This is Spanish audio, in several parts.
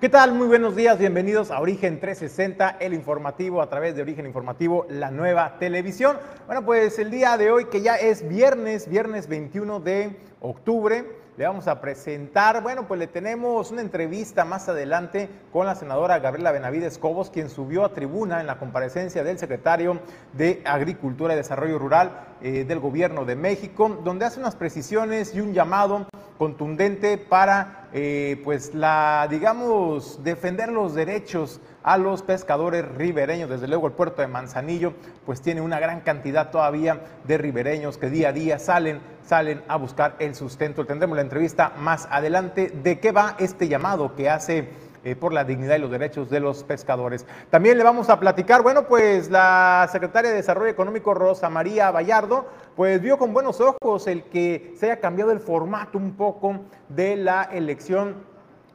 ¿Qué tal? Muy buenos días, bienvenidos a Origen 360, el informativo a través de Origen Informativo, la nueva televisión. Bueno, pues el día de hoy, que ya es viernes, viernes 21 de octubre, le vamos a presentar, bueno, pues le tenemos una entrevista más adelante con la senadora Gabriela Benavides Cobos, quien subió a tribuna en la comparecencia del secretario de Agricultura y Desarrollo Rural eh, del Gobierno de México, donde hace unas precisiones y un llamado contundente para, eh, pues, la, digamos, defender los derechos a los pescadores ribereños. Desde luego el puerto de Manzanillo, pues tiene una gran cantidad todavía de ribereños que día a día salen, salen a buscar el sustento. Tendremos la entrevista más adelante de qué va este llamado que hace eh, por la dignidad y los derechos de los pescadores. También le vamos a platicar, bueno, pues la secretaria de Desarrollo Económico, Rosa María Vallardo, pues vio con buenos ojos el que se haya cambiado el formato un poco de la elección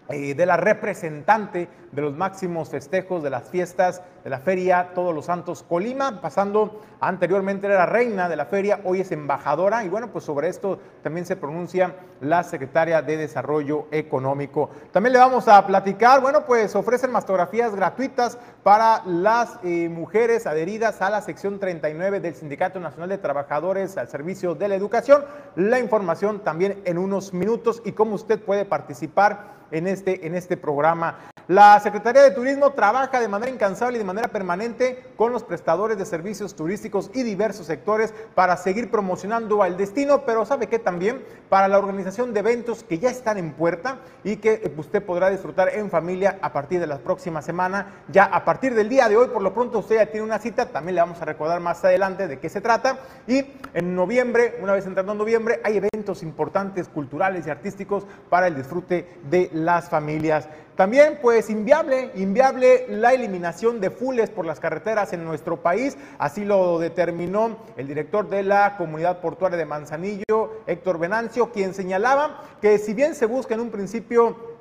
eh, de la representante de los máximos festejos de las fiestas de la Feria Todos los Santos Colima, pasando anteriormente era reina de la feria, hoy es embajadora y bueno, pues sobre esto también se pronuncia la secretaria de Desarrollo Económico. También le vamos a platicar, bueno, pues ofrecen mastografías gratuitas para las eh, mujeres adheridas a la sección 39 del Sindicato Nacional de Trabajadores al Servicio de la Educación. La información también en unos minutos y cómo usted puede participar en este, en este programa. La Secretaría de Turismo trabaja de manera incansable y de manera permanente con los prestadores de servicios turísticos y diversos sectores para seguir promocionando al destino, pero sabe que también para la organización de eventos que ya están en puerta y que usted podrá disfrutar en familia a partir de la próxima semana. Ya a partir del día de hoy, por lo pronto usted ya tiene una cita, también le vamos a recordar más adelante de qué se trata. Y en noviembre, una vez entrando en noviembre, hay eventos importantes culturales y artísticos para el disfrute de las familias. También, pues, inviable, inviable la eliminación de fules por las carreteras en nuestro país. Así lo determinó el director de la comunidad portuaria de Manzanillo, Héctor Venancio, quien señalaba que si bien se busca en un principio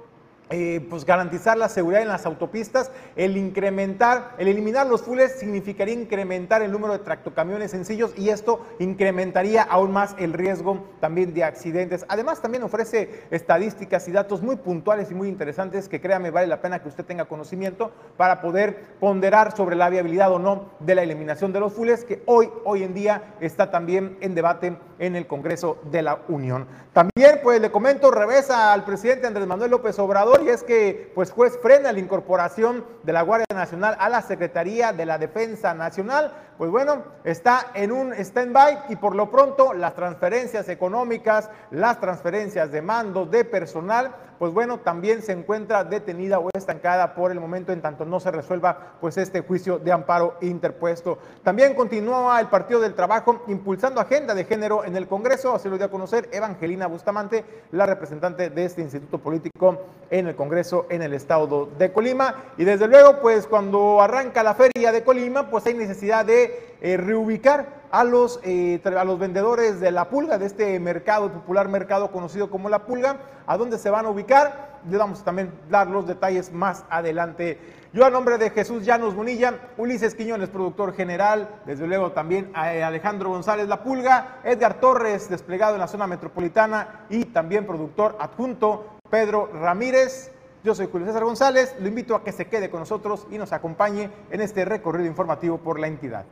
eh, pues garantizar la seguridad en las autopistas, el incrementar, el eliminar los fules significaría incrementar el número de tractocamiones sencillos y esto incrementaría aún más el riesgo también de accidentes. Además también ofrece estadísticas y datos muy puntuales y muy interesantes que créame vale la pena que usted tenga conocimiento para poder ponderar sobre la viabilidad o no de la eliminación de los fules que hoy, hoy en día está también en debate en el Congreso de la Unión. También pues le comento, revesa al presidente Andrés Manuel López Obrador y es que pues juez frena la incorporación de la Guardia Nacional a la Secretaría de la Defensa Nacional. Pues bueno, está en un stand-by y por lo pronto las transferencias económicas, las transferencias de mando de personal, pues bueno, también se encuentra detenida o estancada por el momento en tanto no se resuelva pues este juicio de amparo interpuesto. También continúa el Partido del Trabajo impulsando agenda de género en el Congreso, así lo dio a conocer Evangelina Bustamante, la representante de este instituto político en el Congreso en el estado de Colima. Y desde luego, pues cuando arranca la feria de Colima, pues hay necesidad de eh, reubicar a los, eh, a los vendedores de la pulga, de este mercado, popular mercado conocido como la pulga, a dónde se van a ubicar. Le vamos a también dar los detalles más adelante. Yo a nombre de Jesús Llanos Bonilla, Ulises Quiñones, productor general, desde luego también a eh, Alejandro González La Pulga, Edgar Torres, desplegado en la zona metropolitana y también productor adjunto, Pedro Ramírez. Yo soy Julio César González, lo invito a que se quede con nosotros y nos acompañe en este recorrido informativo por la entidad.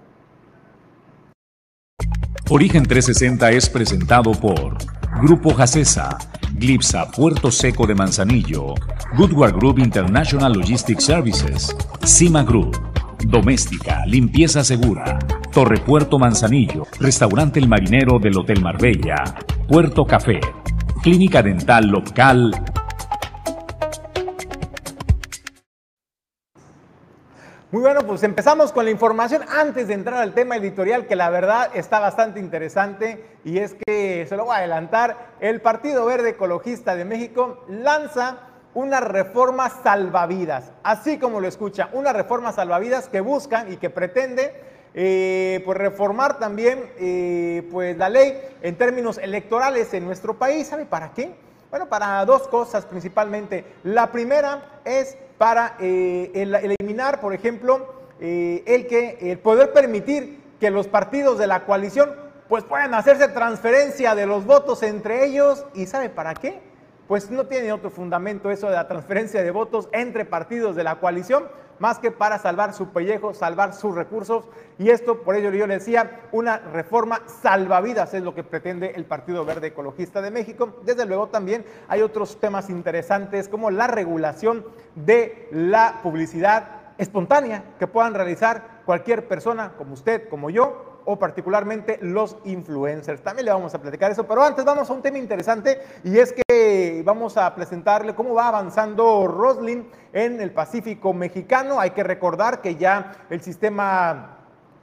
Origen 360 es presentado por Grupo Jacesa, Glipsa Puerto Seco de Manzanillo, Goodward Group International Logistics Services, Cima Group, Doméstica, Limpieza Segura, Torre Puerto Manzanillo, Restaurante El Marinero del Hotel Marbella, Puerto Café, Clínica Dental Local, Muy bueno, pues empezamos con la información antes de entrar al tema editorial que la verdad está bastante interesante y es que, se lo voy a adelantar, el Partido Verde Ecologista de México lanza una reforma salvavidas, así como lo escucha, una reforma salvavidas que buscan y que pretende eh, pues reformar también eh, pues la ley en términos electorales en nuestro país. ¿Sabe para qué? Bueno, para dos cosas principalmente. La primera es para eh, eliminar, por ejemplo, el que el poder permitir que los partidos de la coalición pues puedan hacerse transferencia de los votos entre ellos. ¿Y sabe para qué? pues no tiene otro fundamento eso de la transferencia de votos entre partidos de la coalición, más que para salvar su pellejo, salvar sus recursos. Y esto, por ello yo le decía, una reforma salvavidas es lo que pretende el Partido Verde Ecologista de México. Desde luego también hay otros temas interesantes como la regulación de la publicidad espontánea que puedan realizar cualquier persona como usted, como yo, o particularmente los influencers. También le vamos a platicar eso, pero antes vamos a un tema interesante y es que vamos a presentarle cómo va avanzando Roslin en el Pacífico mexicano. Hay que recordar que ya el sistema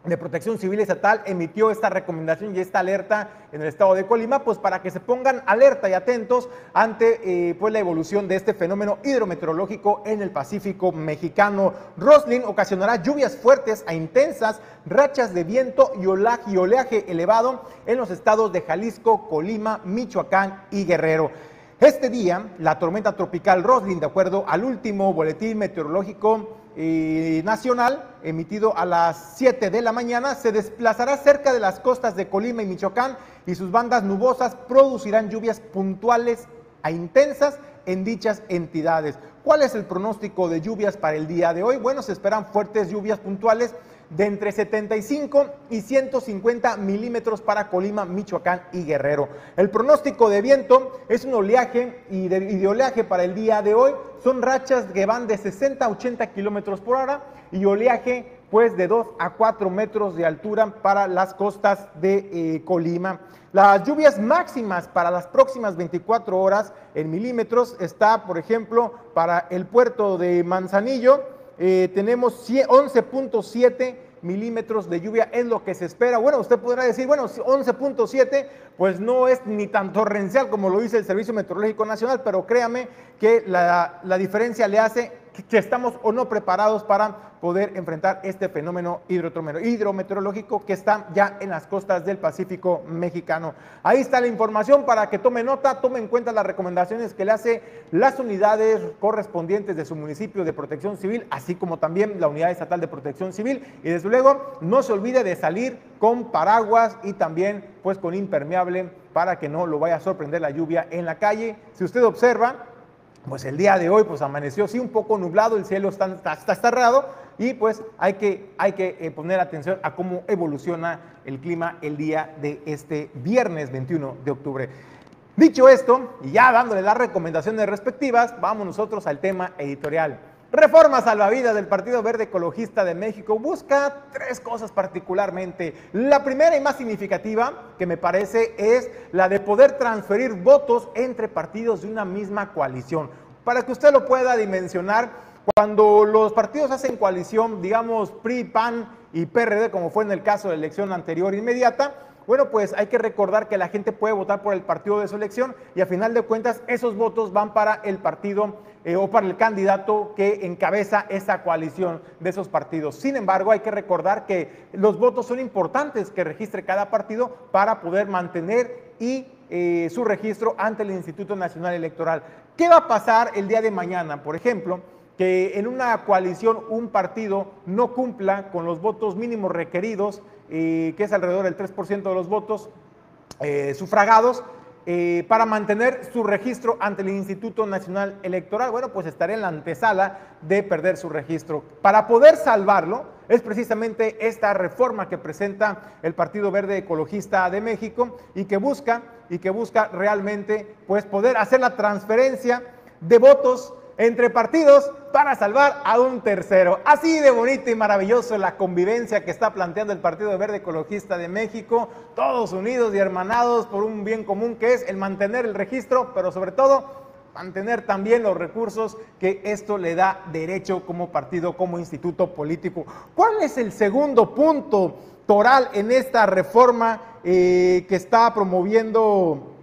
de Protección Civil Estatal emitió esta recomendación y esta alerta en el estado de Colima, pues para que se pongan alerta y atentos ante eh, pues la evolución de este fenómeno hidrometeorológico en el Pacífico mexicano. Roslin ocasionará lluvias fuertes a intensas, rachas de viento y oleaje, y oleaje elevado en los estados de Jalisco, Colima, Michoacán y Guerrero. Este día, la tormenta tropical Roslin, de acuerdo al último boletín meteorológico, nacional, emitido a las 7 de la mañana, se desplazará cerca de las costas de Colima y Michoacán y sus bandas nubosas producirán lluvias puntuales a intensas en dichas entidades. ¿Cuál es el pronóstico de lluvias para el día de hoy? Bueno, se esperan fuertes lluvias puntuales de entre 75 y 150 milímetros para Colima, Michoacán y Guerrero. El pronóstico de viento es un oleaje y de, oleaje para el día de hoy. Son rachas que van de 60 a 80 kilómetros por hora y oleaje pues de 2 a 4 metros de altura para las costas de eh, Colima. Las lluvias máximas para las próximas 24 horas en milímetros está, por ejemplo, para el puerto de Manzanillo, eh, tenemos 11.7 milímetros de lluvia es lo que se espera. Bueno, usted podrá decir, bueno, 11.7 pues no es ni tan torrencial como lo dice el Servicio Meteorológico Nacional, pero créame que la, la diferencia le hace que estamos o no preparados para poder enfrentar este fenómeno hidrometeorológico que está ya en las costas del Pacífico mexicano. Ahí está la información para que tome nota, tome en cuenta las recomendaciones que le hace las unidades correspondientes de su municipio de protección civil, así como también la unidad estatal de protección civil. Y desde luego, no se olvide de salir con paraguas y también pues con impermeable para que no lo vaya a sorprender la lluvia en la calle. Si usted observa, pues el día de hoy pues amaneció sí un poco nublado, el cielo está, cerrado y pues hay que, hay que eh, poner atención a cómo evoluciona el clima el día de este viernes 21 de octubre. Dicho esto, y ya dándole las recomendaciones respectivas, vamos nosotros al tema editorial. Reforma salvavidas del Partido Verde Ecologista de México busca tres cosas particularmente. La primera y más significativa, que me parece, es la de poder transferir votos entre partidos de una misma coalición. Para que usted lo pueda dimensionar, cuando los partidos hacen coalición, digamos PRI, PAN y PRD, como fue en el caso de la elección anterior inmediata, bueno, pues hay que recordar que la gente puede votar por el partido de su elección y a final de cuentas esos votos van para el partido eh, o para el candidato que encabeza esa coalición de esos partidos. Sin embargo, hay que recordar que los votos son importantes que registre cada partido para poder mantener y eh, su registro ante el Instituto Nacional Electoral. ¿Qué va a pasar el día de mañana? Por ejemplo, que en una coalición un partido no cumpla con los votos mínimos requeridos que es alrededor del 3% de los votos eh, sufragados, eh, para mantener su registro ante el Instituto Nacional Electoral. Bueno, pues estaré en la antesala de perder su registro. Para poder salvarlo, es precisamente esta reforma que presenta el Partido Verde Ecologista de México y que busca, y que busca realmente pues poder hacer la transferencia de votos entre partidos para salvar a un tercero. Así de bonito y maravilloso la convivencia que está planteando el Partido Verde Ecologista de México, todos unidos y hermanados por un bien común que es el mantener el registro, pero sobre todo mantener también los recursos que esto le da derecho como partido, como instituto político. ¿Cuál es el segundo punto toral en esta reforma eh, que está promoviendo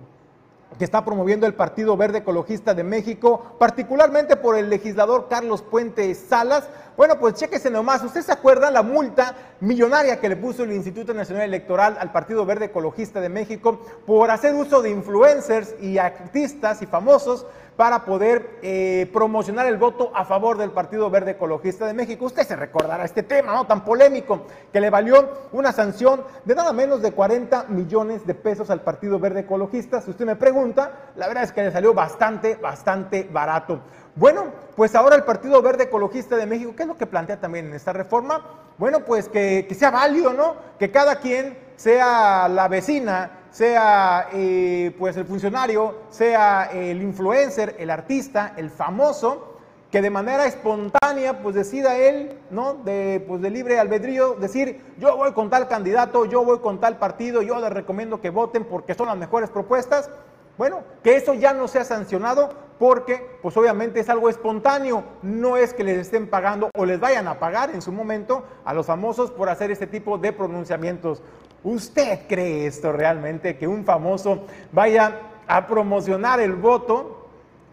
que está promoviendo el Partido Verde Ecologista de México, particularmente por el legislador Carlos Puente Salas. Bueno, pues chéquese nomás, ¿usted se acuerda la multa millonaria que le puso el Instituto Nacional Electoral al Partido Verde Ecologista de México por hacer uso de influencers y artistas y famosos para poder eh, promocionar el voto a favor del Partido Verde Ecologista de México. Usted se recordará este tema, ¿no? Tan polémico, que le valió una sanción de nada menos de 40 millones de pesos al Partido Verde Ecologista. Si usted me pregunta, la verdad es que le salió bastante, bastante barato. Bueno, pues ahora el Partido Verde Ecologista de México, ¿qué es lo que plantea también en esta reforma? Bueno, pues que, que sea válido, ¿no? Que cada quien sea la vecina, sea eh, pues el funcionario, sea el influencer, el artista, el famoso, que de manera espontánea pues decida él, ¿no? De, pues de libre albedrío, decir, yo voy con tal candidato, yo voy con tal partido, yo les recomiendo que voten porque son las mejores propuestas. Bueno, que eso ya no sea sancionado porque pues obviamente es algo espontáneo, no es que les estén pagando o les vayan a pagar en su momento a los famosos por hacer este tipo de pronunciamientos. ¿Usted cree esto realmente, que un famoso vaya a promocionar el voto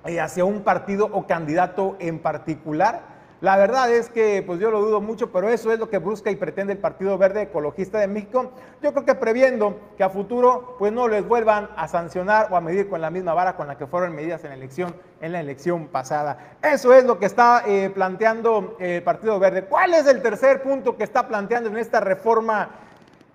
eh, hacia un partido o candidato en particular? La verdad es que pues yo lo dudo mucho, pero eso es lo que busca y pretende el Partido Verde Ecologista de México. Yo creo que previendo que a futuro pues no les vuelvan a sancionar o a medir con la misma vara con la que fueron medidas en la elección en la elección pasada. Eso es lo que está eh, planteando el Partido Verde. ¿Cuál es el tercer punto que está planteando en esta reforma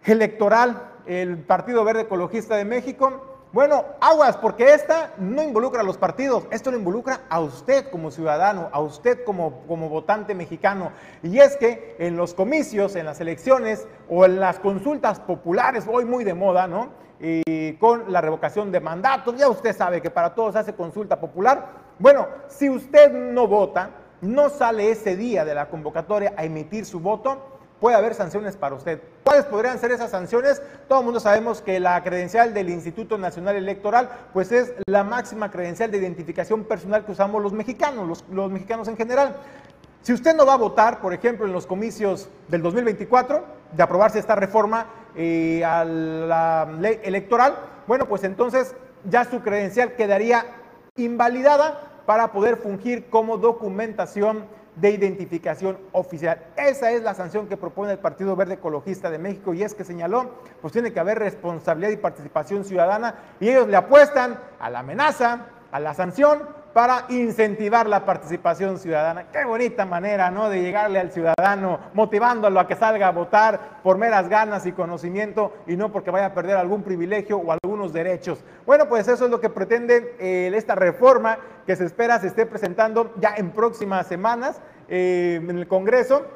electoral, el Partido Verde Ecologista de México. Bueno, aguas, porque esta no involucra a los partidos, esto lo involucra a usted como ciudadano, a usted como, como votante mexicano. Y es que en los comicios, en las elecciones o en las consultas populares, hoy muy de moda, ¿no? Y con la revocación de mandatos, ya usted sabe que para todos hace consulta popular. Bueno, si usted no vota, no sale ese día de la convocatoria a emitir su voto, puede haber sanciones para usted. ¿Cuáles podrían ser esas sanciones? Todo el mundo sabemos que la credencial del Instituto Nacional Electoral, pues es la máxima credencial de identificación personal que usamos los mexicanos, los, mexicanos en general. Si usted no va a votar, por ejemplo, en los comicios del 2024, de aprobarse esta reforma eh, a la ley electoral, bueno, pues entonces ya su credencial quedaría invalidada para poder fungir como documentación de identificación oficial. Esa es la sanción que propone el Partido Verde Ecologista de México y es que señaló, pues tiene que haber responsabilidad y participación ciudadana y ellos le apuestan a la amenaza, a la sanción para incentivar la participación ciudadana. Qué bonita manera, ¿no? De llegarle al ciudadano, motivándolo a que salga a votar por meras ganas y conocimiento y no porque vaya a perder algún privilegio o derechos. Bueno, pues eso es lo que pretende eh, esta reforma que se espera se esté presentando ya en próximas semanas eh, en el Congreso.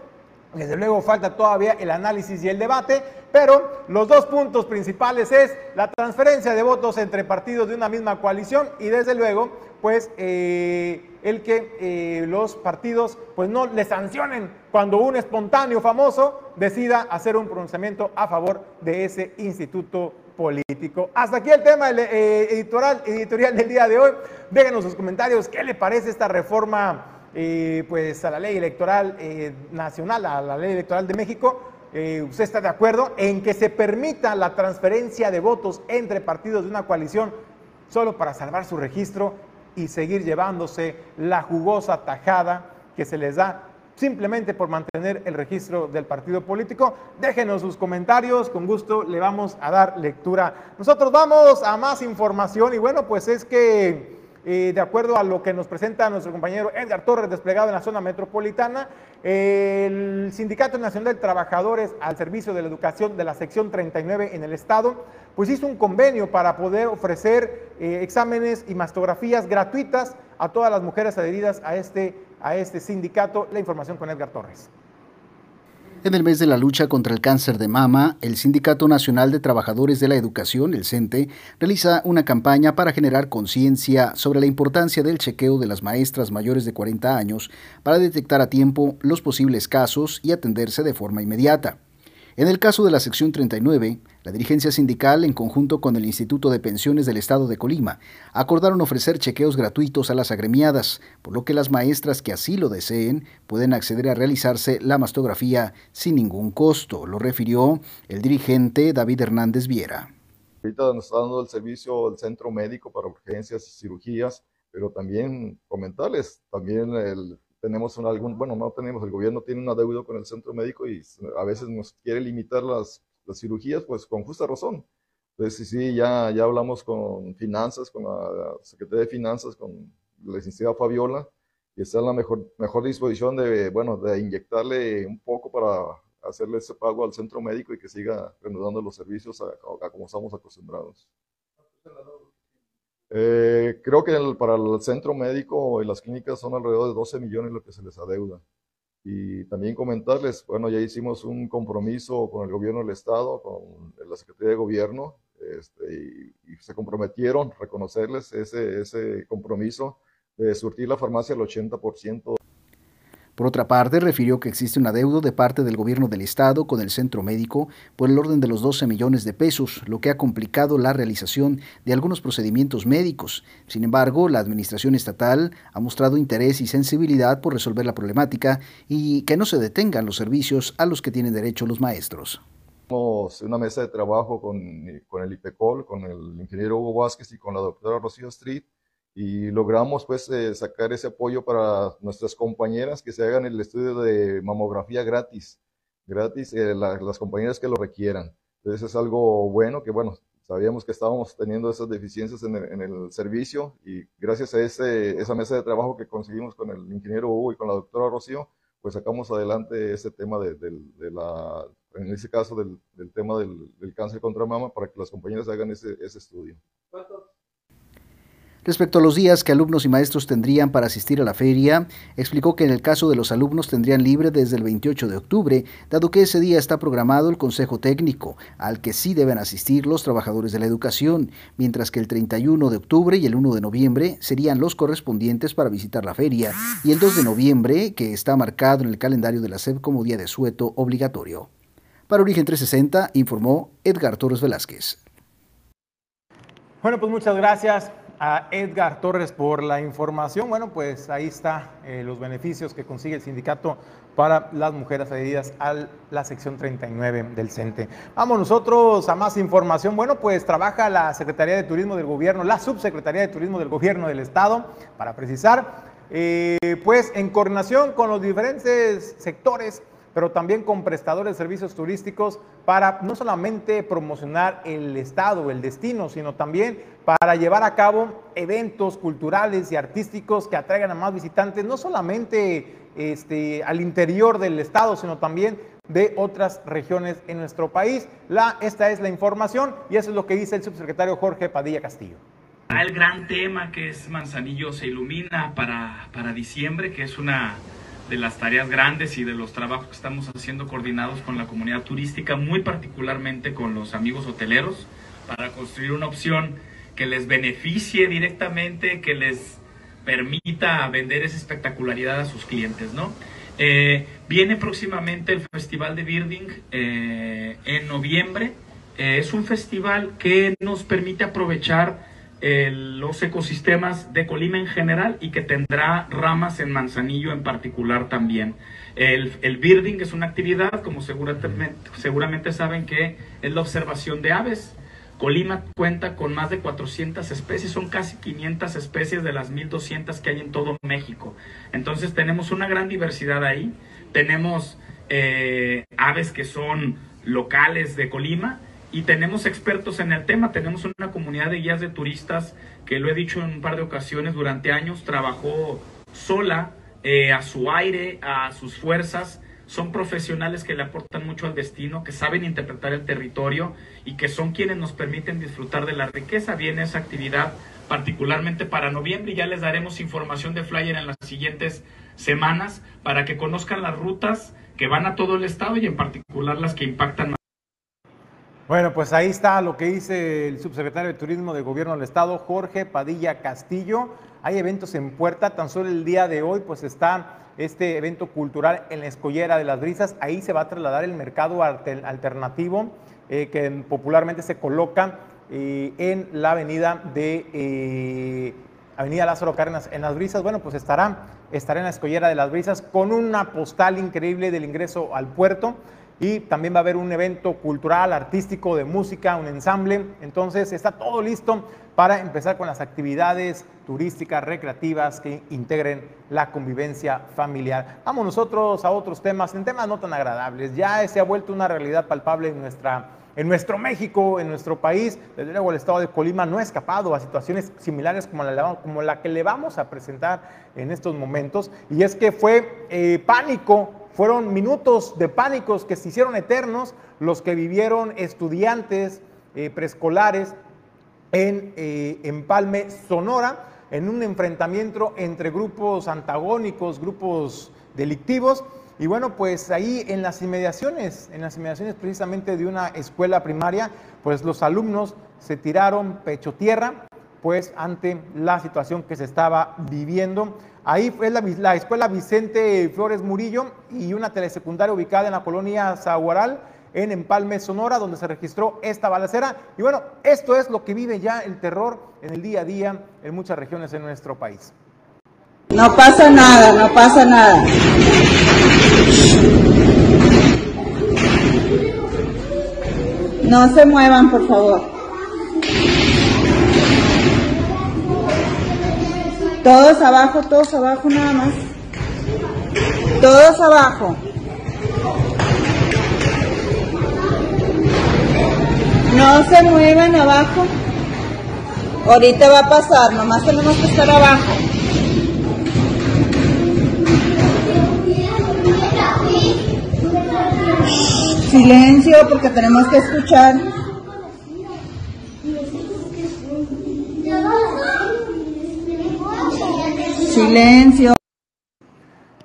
Desde luego falta todavía el análisis y el debate, pero los dos puntos principales es la transferencia de votos entre partidos de una misma coalición y desde luego pues eh, el que los partidos pues no le sancionen cuando un espontáneo famoso decida hacer un pronunciamiento a favor de ese instituto político. Hasta aquí el tema eh, editorial, editorial del día de hoy. Déjenos sus comentarios, ¿qué le parece esta reforma pues a la ley electoral nacional, a la ley electoral de México? ¿Usted está de acuerdo en que se permita la transferencia de votos entre partidos de una coalición solo para salvar su registro y seguir llevándose la jugosa tajada que se les da simplemente por mantener el registro del partido político. Déjenos sus comentarios, con gusto le vamos a dar lectura. Nosotros vamos a más información y bueno, pues es que de acuerdo a lo que nos presenta nuestro compañero Edgar Torres, desplegado en la zona metropolitana, el Sindicato Nacional de Trabajadores al Servicio de la Educación de la sección 39 en el Estado, pues hizo un convenio para poder ofrecer eh, exámenes y mastografías gratuitas a todas las mujeres adheridas a este, a este sindicato. La información con Edgar Torres. En el mes de la lucha contra el cáncer de mama, el Sindicato Nacional de Trabajadores de la Educación, el CENTE, realiza una campaña para generar conciencia sobre la importancia del chequeo de las maestras mayores de 40 años para detectar a tiempo los posibles casos y atenderse de forma inmediata. En el caso de la sección 39, la dirigencia sindical, en conjunto con el Instituto de Pensiones del Estado de Colima, acordaron ofrecer chequeos gratuitos a las agremiadas, por lo que las maestras que así lo deseen pueden acceder a realizarse la mastografía sin ningún costo, lo refirió el dirigente David Hernández Viera. Ahorita nos está dando el servicio el centro médico para urgencias y cirugías, pero también comentarles, también tenemos algún, bueno, no tenemos, el gobierno tiene una deuda con el centro médico y a veces nos quiere limitar las, las cirugías, pues con justa razón. Entonces, sí, ya, ya hablamos con finanzas, con la Secretaría de Finanzas, con la licenciada Fabiola, y está en la mejor, mejor disposición de, bueno, de inyectarle un poco para hacerle ese pago al centro médico y que siga reanudando los servicios a, como estamos acostumbrados. Eh, creo que para el centro médico y las clínicas son alrededor de 12 millones lo que se les adeuda. Y también comentarles, bueno, ya hicimos un compromiso con el gobierno del Estado, con la Secretaría de Gobierno, este, y, se comprometieron reconocerles ese, ese compromiso de surtir la farmacia al 80%. Por otra parte, refirió que existe un adeudo de parte del gobierno del estado con el centro médico por el orden de los 12 millones de pesos, lo que ha complicado la realización de algunos procedimientos médicos. Sin embargo, la administración estatal ha mostrado interés y sensibilidad por resolver la problemática y que no se detengan los servicios a los que tienen derecho los maestros. Una mesa de trabajo con, con el IPECOL, con el ingeniero Hugo Vázquez y con la doctora Rocío Street, y logramos pues eh, sacar ese apoyo para nuestras compañeras que se hagan el estudio de mamografía gratis, gratis eh, las compañeras que lo requieran. Entonces es algo bueno que bueno, sabíamos que estábamos teniendo esas deficiencias en el, servicio y gracias a ese, esa mesa de trabajo que conseguimos con el ingeniero Hugo y con la doctora Rocío, pues sacamos adelante ese tema de, la, en ese caso del, tema del, cáncer contra mama para que las compañeras hagan ese, ese estudio. Respecto a los días que alumnos y maestros tendrían para asistir a la feria, explicó que en el caso de los alumnos tendrían libre desde el 28 de octubre, dado que ese día está programado el Consejo Técnico, al que sí deben asistir los trabajadores de la educación, mientras que el 31 de octubre y el 1 de noviembre serían los correspondientes para visitar la feria, y el 2 de noviembre, que está marcado en el calendario de la SEP como día de sueto obligatorio. Para Origen 360 informó Edgar Torres Velázquez. Bueno, pues muchas gracias a Edgar Torres por la información. Bueno, pues ahí está eh, los beneficios que consigue el sindicato para las mujeres adheridas a la sección 39 del CENTE. Vamos nosotros a más información. Bueno, pues trabaja la Secretaría de Turismo del Gobierno, la Subsecretaría de Turismo del Gobierno del Estado, para precisar, eh, pues en coordinación con los diferentes sectores pero también con prestadores de servicios turísticos para no solamente promocionar el estado, el destino, sino también para llevar a cabo eventos culturales y artísticos que atraigan a más visitantes, no solamente este, al interior del estado, sino también de otras regiones en nuestro país. La, esta es la información y eso es lo que dice el subsecretario Jorge Padilla Castillo. El gran tema que es Manzanillo se ilumina para, para diciembre, que es una de las tareas grandes y de los trabajos que estamos haciendo coordinados con la comunidad turística, muy particularmente con los amigos hoteleros, para construir una opción que les beneficie directamente, que les permita vender esa espectacularidad a sus clientes, ¿no? Eh, viene próximamente el Festival de Birding eh, en noviembre. Eh, es un festival que nos permite aprovechar los ecosistemas de Colima en general y que tendrá ramas en Manzanillo en particular también. El, el birding es una actividad, como seguramente, seguramente saben, que es la observación de aves. Colima cuenta con más de 400 especies, son casi 500 especies de las 1200 que hay en todo México. Entonces tenemos una gran diversidad ahí. Tenemos eh, aves que son locales de Colima y tenemos expertos en el tema, tenemos una comunidad de guías de turistas que lo he dicho en un par de ocasiones durante años, trabajó sola, eh, a su aire, a sus fuerzas, son profesionales que le aportan mucho al destino, que saben interpretar el territorio y que son quienes nos permiten disfrutar de la riqueza. Viene esa actividad particularmente para noviembre y ya les daremos información de flyer en las siguientes semanas para que conozcan las rutas que van a todo el estado y en particular las que impactan bueno, pues ahí está lo que dice el subsecretario de Turismo del Gobierno del Estado, Jorge Padilla Castillo. Hay eventos en puerta, tan solo el día de hoy pues está este evento cultural en la Escollera de las Brisas. Ahí se va a trasladar el mercado alternativo eh, que popularmente se coloca eh, en la avenida de eh, Avenida Lázaro Cárdenas en las Brisas. Bueno, pues estará, estará en la Escollera de las Brisas con una postal increíble del ingreso al puerto. Y también va a haber un evento cultural, artístico, de música, un ensamble. Entonces está todo listo para empezar con las actividades turísticas, recreativas que integren la convivencia familiar. Vamos nosotros a otros temas, en temas no tan agradables. Ya se ha vuelto una realidad palpable en nuestra en nuestro México, en nuestro país, desde luego el estado de Colima no ha escapado a situaciones similares como la, como la que le vamos a presentar en estos momentos. Y es que fue eh, pánico, fueron minutos de pánicos que se hicieron eternos los que vivieron estudiantes eh, preescolares en eh, Empalme, Sonora, en un enfrentamiento entre grupos antagónicos, grupos delictivos. Y bueno, pues ahí en las inmediaciones, en las inmediaciones precisamente de una escuela primaria, pues los alumnos se tiraron pecho tierra, pues ante la situación que se estaba viviendo. Ahí la, la escuela Vicente Flores Murillo y una telesecundaria ubicada en la colonia Zaguaral, en Empalme, Sonora, donde se registró esta balacera. Y bueno, esto es lo que vive ya el terror en el día a día en muchas regiones de nuestro país. No pasa nada, no pasa nada. No se muevan, por favor. Todos abajo, todos abajo nada más. Todos abajo. No se muevan abajo. Ahorita va a pasar, nomás tenemos que estar abajo. Silencio porque tenemos que escuchar. Silencio.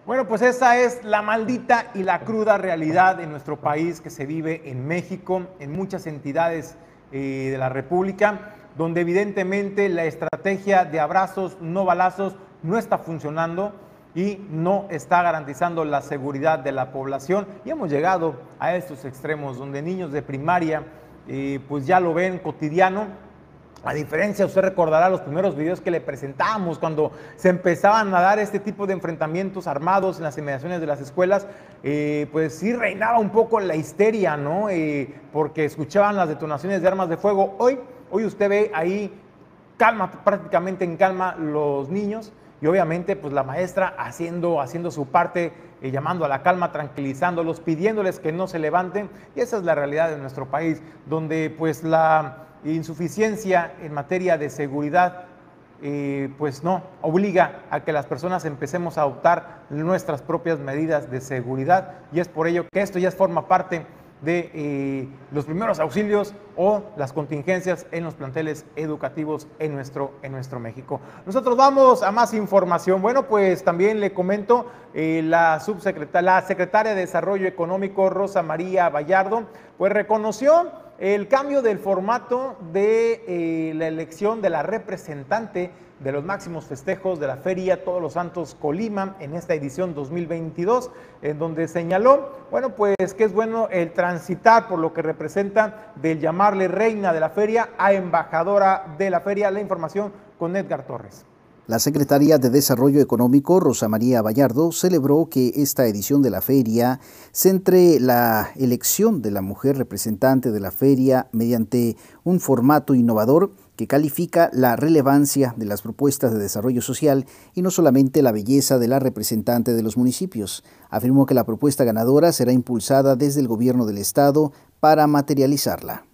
Bueno, pues esa es la maldita y la cruda realidad en nuestro país que se vive en México, en muchas entidades eh, de la República, donde evidentemente la estrategia de abrazos, no balazos, no está funcionando y no está garantizando la seguridad de la población. Y hemos llegado a estos extremos donde niños de primaria eh, pues ya lo ven cotidiano. A diferencia, usted recordará los primeros videos que le presentamos cuando se empezaban a dar este tipo de enfrentamientos armados en las inmediaciones de las escuelas, eh, pues sí reinaba un poco la histeria, ¿no? Eh, porque escuchaban las detonaciones de armas de fuego. Hoy, hoy usted ve ahí calma, prácticamente en calma los niños y obviamente pues la maestra haciendo, haciendo su parte, eh, llamando a la calma, tranquilizándolos, pidiéndoles que no se levanten. Y esa es la realidad de nuestro país, donde pues la insuficiencia en materia de seguridad eh, pues no, obliga a que las personas empecemos a adoptar nuestras propias medidas de seguridad y es por ello que esto ya forma parte de eh, los primeros auxilios o las contingencias en los planteles educativos en nuestro, en nuestro México. Nosotros vamos a más información. Bueno, pues también le comento, eh, la, subsecretaria, la secretaria de Desarrollo Económico, Rosa María Vallardo, pues reconoció el cambio del formato de eh, la elección de la representante de los máximos festejos de la Feria Todos los Santos Colima en esta edición 2022, en donde señaló, bueno, pues que es bueno el transitar por lo que representa del llamarle reina de la feria a embajadora de la feria. La información con Edgar Torres. La secretaria de Desarrollo Económico, Rosa María Vallardo, celebró que esta edición de la feria centre la elección de la mujer representante de la feria mediante un formato innovador que califica la relevancia de las propuestas de desarrollo social y no solamente la belleza de la representante de los municipios. Afirmó que la propuesta ganadora será impulsada desde el gobierno del Estado para materializarla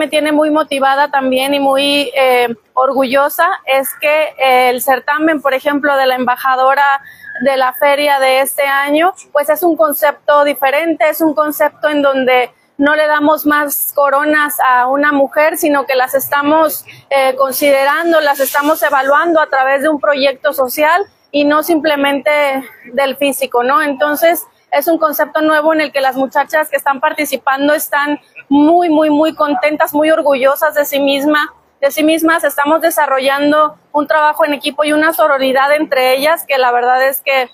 me tiene muy motivada también y muy eh, orgullosa es que el certamen, por ejemplo, de la embajadora de la feria de este año, pues es un concepto diferente, es un concepto en donde no le damos más coronas a una mujer, sino que las estamos eh, considerando, las estamos evaluando a través de un proyecto social y no simplemente del físico, ¿no? Entonces, es un concepto nuevo en el que las muchachas que están participando están muy, muy, muy contentas, muy orgullosas de sí misma, de sí mismas. Estamos desarrollando un trabajo en equipo y una sororidad entre ellas que la verdad es que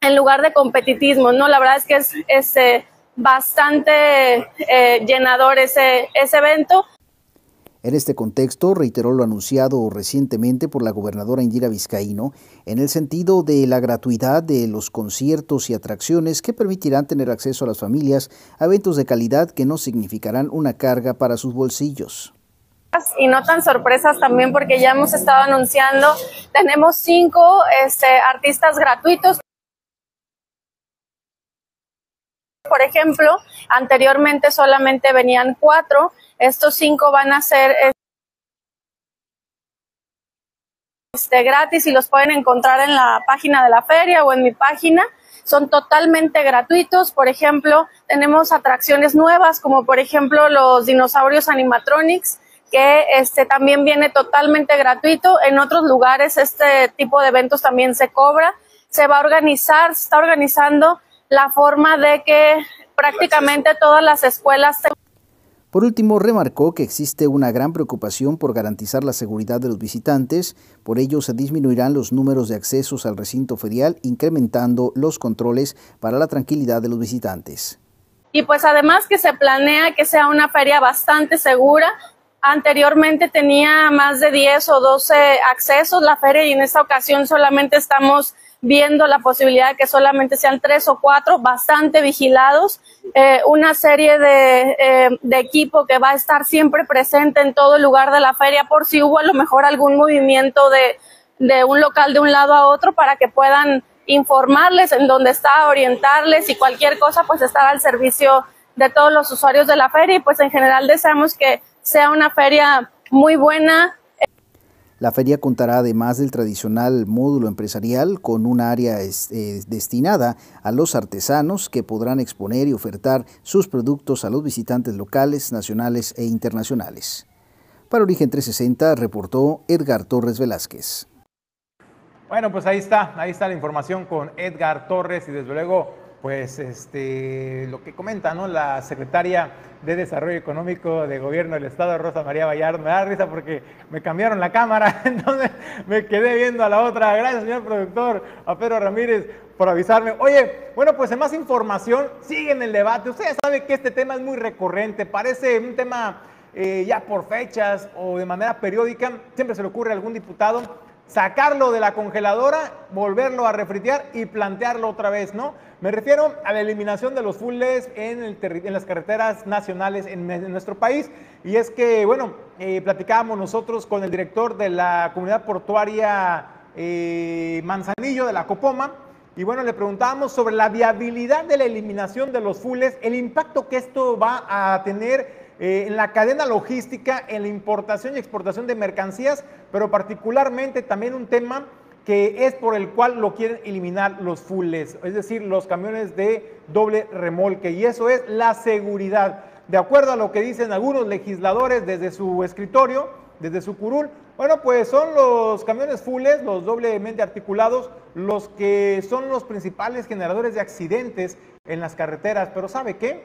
en lugar de competitismo, ¿no? La verdad es que es, es eh, bastante eh, llenador ese, ese evento. En este contexto, reiteró lo anunciado recientemente por la gobernadora Indira Vizcaíno en el sentido de la gratuidad de los conciertos y atracciones que permitirán tener acceso a las familias a eventos de calidad que no significarán una carga para sus bolsillos y no tan sorpresas también porque ya hemos estado anunciando, tenemos cinco este, artistas gratuitos. Por ejemplo, anteriormente solamente venían cuatro, estos cinco van a ser este, gratis y los pueden encontrar en la página de la feria o en mi página. Son totalmente gratuitos. Por ejemplo, tenemos atracciones nuevas como por ejemplo los dinosaurios animatronics que este también viene totalmente gratuito. En otros lugares este tipo de eventos también se cobra. Se va a organizar, se está organizando la forma de que prácticamente todas las escuelas por último, remarcó que existe una gran preocupación por garantizar la seguridad de los visitantes, por ello se disminuirán los números de accesos al recinto ferial, incrementando los controles para la tranquilidad de los visitantes. Y pues además que se planea que sea una feria bastante segura, Anteriormente tenía más de 10 o 12 accesos la feria y en esta ocasión solamente estamos viendo la posibilidad de que solamente sean tres o cuatro bastante vigilados, eh, una serie de, eh, de, equipo que va a estar siempre presente en todo el lugar de la feria por si hubo a lo mejor algún movimiento de, de un local de un lado a otro para que puedan informarles en dónde está, orientarles y cualquier cosa pues estar al servicio de todos los usuarios de la feria y pues en general deseamos que sea una feria muy buena. La feria contará además del tradicional módulo empresarial con un área eh, destinada a los artesanos que podrán exponer y ofertar sus productos a los visitantes locales, nacionales e internacionales. Para Origen 360 reportó Edgar Torres Velázquez. Bueno, pues ahí está, ahí está la información con Edgar Torres y desde luego pues este, lo que comenta ¿no? la secretaria de Desarrollo Económico de Gobierno del Estado, Rosa María Vallardo. Me da risa porque me cambiaron la cámara, entonces me quedé viendo a la otra. Gracias, señor productor, a Pedro Ramírez, por avisarme. Oye, bueno, pues en más información, sigue en el debate. Ustedes saben que este tema es muy recurrente, parece un tema eh, ya por fechas o de manera periódica. Siempre se le ocurre a algún diputado sacarlo de la congeladora, volverlo a refritear y plantearlo otra vez, ¿no? Me refiero a la eliminación de los fulles en, en las carreteras nacionales en, nuestro país. Y es que, bueno, eh, platicábamos nosotros con el director de la comunidad portuaria eh, Manzanillo de la Copoma. Y bueno, le preguntábamos sobre la viabilidad de la eliminación de los fulles, el impacto que esto va a tener eh, en la cadena logística, en la importación y exportación de mercancías, pero particularmente también un tema que es por el cual lo quieren eliminar los fulles, es decir, los camiones de doble remolque, y eso es la seguridad. De acuerdo a lo que dicen algunos legisladores desde su escritorio, desde su curul, bueno, pues son los camiones fulles, los doblemente articulados, los que son los principales generadores de accidentes en las carreteras. Pero ¿sabe qué?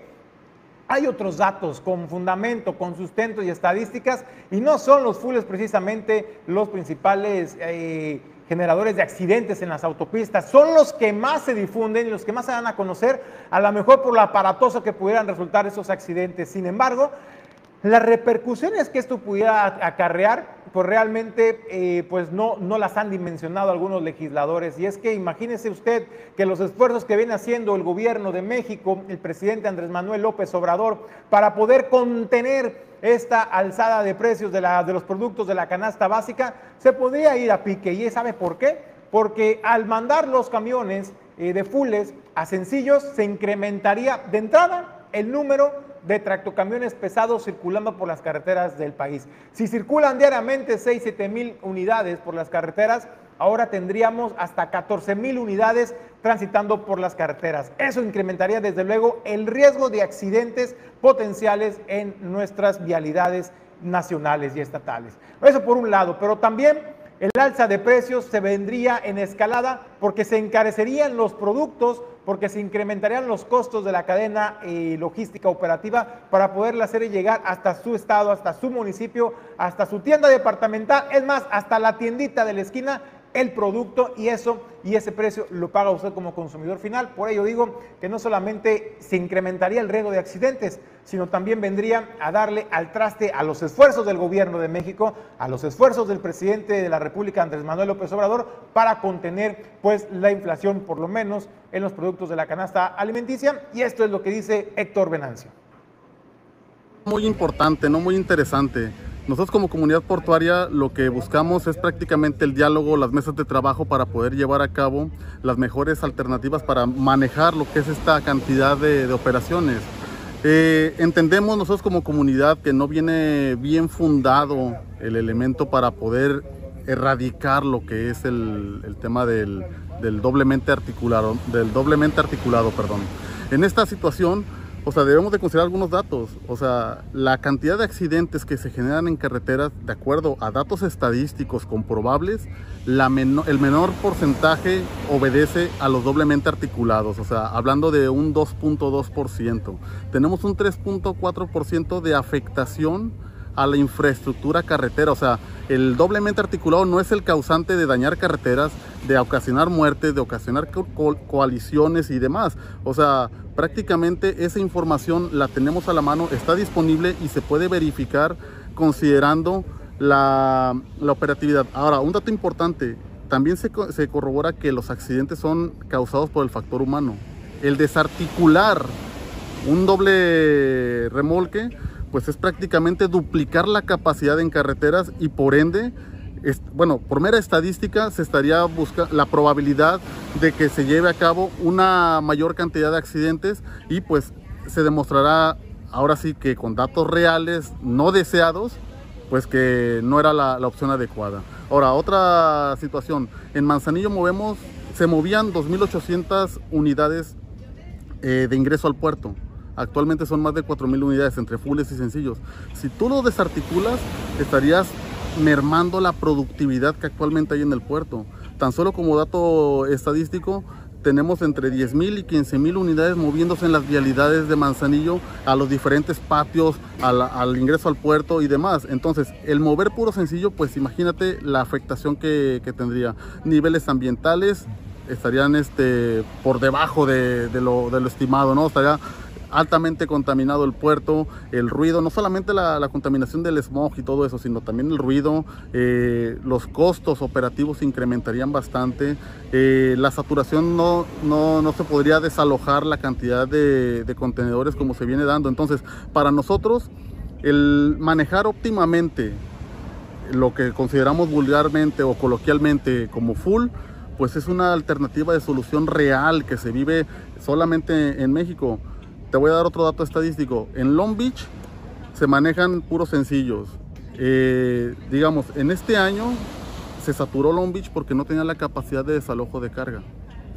Hay otros datos con fundamento, con sustento y estadísticas, y no son los fulles precisamente los principales... Eh, generadores de accidentes en las autopistas, son los que más se difunden y los que más se dan a conocer, a lo mejor por lo aparatoso que pudieran resultar esos accidentes. Sin embargo, las repercusiones que esto pudiera acarrear, pues realmente eh, pues no, no las han dimensionado algunos legisladores. Y es que imagínese usted que los esfuerzos que viene haciendo el gobierno de México, el presidente Andrés Manuel López Obrador, para poder contener esta alzada de precios de, la, de los productos de la canasta básica, se podría ir a pique. ¿Y sabe por qué? Porque al mandar los camiones eh, de fules a sencillos, se incrementaría de entrada el número de tractocamiones pesados circulando por las carreteras del país. Si circulan diariamente 6, 7 mil unidades por las carreteras, ahora tendríamos hasta 14 mil unidades transitando por las carreteras. Eso incrementaría desde luego el riesgo de accidentes potenciales en nuestras vialidades nacionales y estatales. Eso por un lado, pero también el alza de precios se vendría en escalada porque se encarecerían los productos, porque se incrementarían los costos de la cadena eh, logística operativa para poderla hacer llegar hasta su estado, hasta su municipio, hasta su tienda departamental, es más, hasta la tiendita de la esquina el producto y eso y ese precio lo paga usted como consumidor final. Por ello digo que no solamente se incrementaría el riesgo de accidentes, sino también vendría a darle al traste a los esfuerzos del gobierno de México, a los esfuerzos del presidente de la República Andrés Manuel López Obrador para contener pues la inflación por lo menos en los productos de la canasta alimenticia y esto es lo que dice Héctor Venancio. Muy importante, no muy interesante. Nosotros como comunidad portuaria lo que buscamos es prácticamente el diálogo, las mesas de trabajo para poder llevar a cabo las mejores alternativas para manejar lo que es esta cantidad de, operaciones. Eh, entendemos nosotros como comunidad que no viene bien fundado el elemento para poder erradicar lo que es el, tema del, del, doblemente articulado, del doblemente articulado, perdón. En esta situación o sea, debemos de considerar algunos datos. O sea, la cantidad de accidentes que se generan en carreteras, de acuerdo a datos estadísticos comprobables, la el menor porcentaje obedece a los doblemente articulados. O sea, hablando de un 2.2%. Tenemos un 3.4% de afectación a la infraestructura carretera. O sea, el doblemente articulado no es el causante de dañar carreteras, de ocasionar muertes, de ocasionar coaliciones y demás. O sea, prácticamente esa información la tenemos a la mano, está disponible y se puede verificar considerando la, operatividad. Ahora, un dato importante, también se, se corrobora que los accidentes son causados por el factor humano. El desarticular un doble remolque pues es prácticamente duplicar la capacidad en carreteras y por ende, bueno, por mera estadística se estaría buscando la probabilidad de que se lleve a cabo una mayor cantidad de accidentes y pues se demostrará ahora sí que con datos reales no deseados, pues que no era la, opción adecuada. Ahora, otra situación, en Manzanillo movemos, se movían 2.800 unidades eh, de ingreso al puerto. Actualmente son más de 4.000 unidades entre fulles y sencillos. Si tú lo desarticulas, estarías mermando la productividad que actualmente hay en el puerto. Tan solo como dato estadístico, tenemos entre 10.000 y 15.000 unidades moviéndose en las vialidades de Manzanillo a los diferentes patios, al, ingreso al puerto y demás. Entonces, el mover puro sencillo, pues imagínate la afectación que, tendría. Niveles ambientales estarían este, por debajo de, de lo estimado, ¿no? Estaría altamente contaminado el puerto, el ruido, no solamente la, contaminación del smog y todo eso, sino también el ruido, eh, los costos operativos se incrementarían bastante, eh, la saturación no, no, se podría desalojar la cantidad de contenedores como se viene dando. Entonces, para nosotros, el manejar óptimamente lo que consideramos vulgarmente o coloquialmente como full, pues es una alternativa de solución real que se vive solamente en México. Te voy a dar otro dato estadístico. En Long Beach se manejan puros sencillos. Eh, digamos, en este año se saturó Long Beach porque no tenía la capacidad de desalojo de carga.